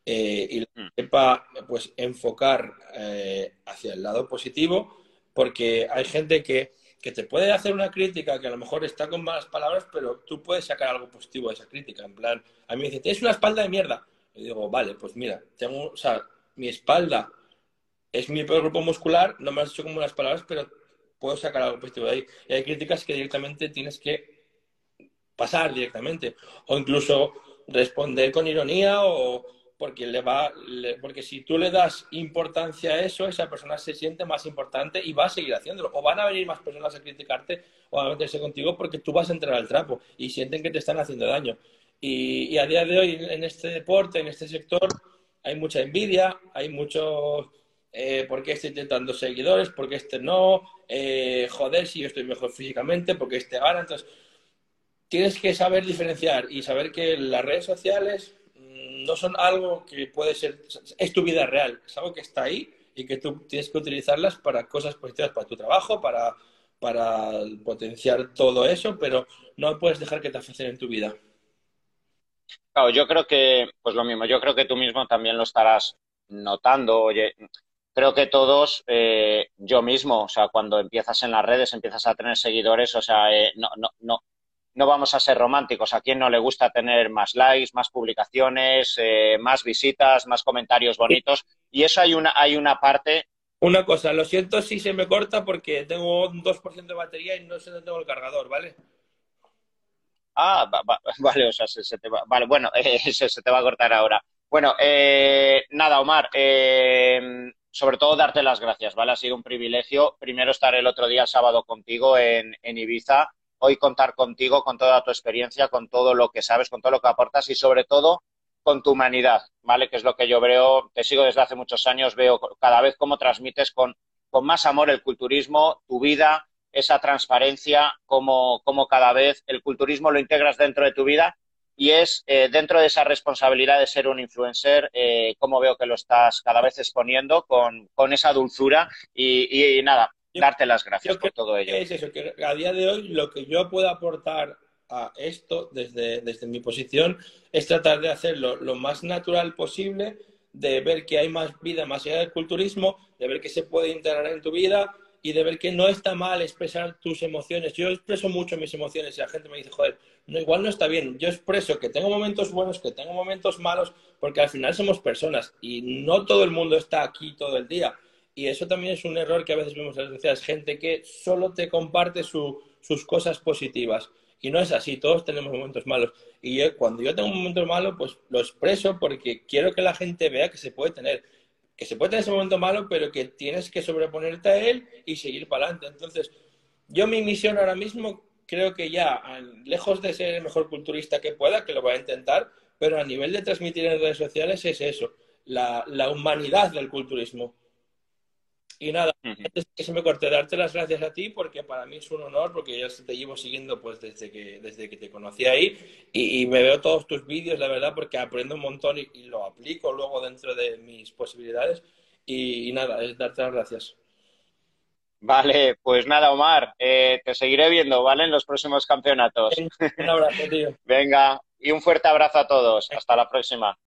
eh, y mm. sepa pues enfocar eh, hacia el lado positivo, porque hay gente que que te puede hacer una crítica que a lo mejor está con malas palabras, pero tú puedes sacar algo positivo de esa crítica. En plan, a mí me dice, tienes una espalda de mierda. Y digo, vale, pues mira, tengo, o sea, mi espalda es mi peor grupo muscular, no me has hecho como unas palabras, pero puedo sacar algo positivo de ahí. Y hay críticas que directamente tienes que pasar directamente, o incluso responder con ironía o porque le va porque si tú le das importancia a eso esa persona se siente más importante y va a seguir haciéndolo o van a venir más personas a criticarte o a meterse contigo porque tú vas a entrar al trapo y sienten que te están haciendo daño y, a día de hoy en este deporte en este sector hay mucha envidia hay mucho eh, ¿por qué estoy intentando seguidores? ¿por qué este no? Eh, joder, si yo estoy mejor físicamente, porque este gana? Entonces, tienes que saber diferenciar y saber que las redes sociales no son algo que puede ser, es tu vida real, es algo que está ahí y que tú tienes que utilizarlas para cosas positivas para tu trabajo, para, para potenciar todo eso, pero no puedes dejar que te afecten en tu vida. Claro, yo creo que, pues lo mismo, yo creo que tú mismo también lo estarás notando. Oye, creo que todos, eh, yo mismo, o sea, cuando empiezas en las redes, empiezas a tener seguidores, o sea, eh, no, no, no, no vamos a ser románticos. ¿A quién no le gusta tener más likes, más publicaciones, eh, más visitas, más comentarios bonitos? Y eso hay una, hay una parte. Una cosa, lo siento si se me corta porque tengo un 2% de batería y no sé dónde tengo el cargador, ¿vale? Ah, vale, o sea, se, te va, vale, bueno, se, te va a cortar ahora. Bueno, eh, nada, Omar, eh, sobre todo darte las gracias, ¿vale? Ha sido un privilegio. Primero estar el otro día, sábado, contigo en, en Ibiza hoy contar contigo, con toda tu experiencia, con todo lo que sabes, con todo lo que aportas y sobre todo con tu humanidad, ¿vale? Que es lo que yo veo, te sigo desde hace muchos años, veo cada vez cómo transmites con, más amor el culturismo, tu vida, esa transparencia, cómo, cada vez el culturismo lo integras dentro de tu vida y es eh, dentro de esa responsabilidad de ser un influencer, eh, cómo veo que lo estás cada vez exponiendo con, esa dulzura y nada, darte las gracias por todo ello. Es eso, que a día de hoy lo que yo puedo aportar a esto desde, desde mi posición es tratar de hacerlo lo más natural posible, de ver que hay más vida más allá del culturismo, de ver que se puede integrar en tu vida y de ver que no está mal expresar tus emociones. Yo expreso mucho mis emociones y la gente me dice, joder, no, igual no está bien. Yo expreso que tengo momentos buenos, que tengo momentos malos, porque al final somos personas y no todo el mundo está aquí todo el día. Y eso también es un error que a veces vemos en las redes gente que solo te comparte sus cosas positivas. Y no es así, todos tenemos momentos malos. Y cuando yo tengo un momento malo, pues lo expreso porque quiero que la gente vea que se puede tener, que se puede tener ese momento malo, pero que tienes que sobreponerte a él y seguir para adelante. Entonces, yo mi misión ahora mismo creo que ya, lejos de ser el mejor culturista que pueda, que lo voy a intentar, pero a nivel de transmitir en redes sociales es eso, la, la humanidad del culturismo y nada, antes que se me corte, darte las gracias a ti porque para mí es un honor, porque yo te llevo siguiendo pues desde que, desde que te conocí ahí y, me veo todos tus vídeos, la verdad, porque aprendo un montón y, lo aplico luego dentro de mis posibilidades. Y, nada, es darte las gracias. Vale, pues nada, Omar, eh, te seguiré viendo, ¿vale? En los próximos campeonatos. Un abrazo, tío. Venga, y un fuerte abrazo a todos. Hasta la próxima.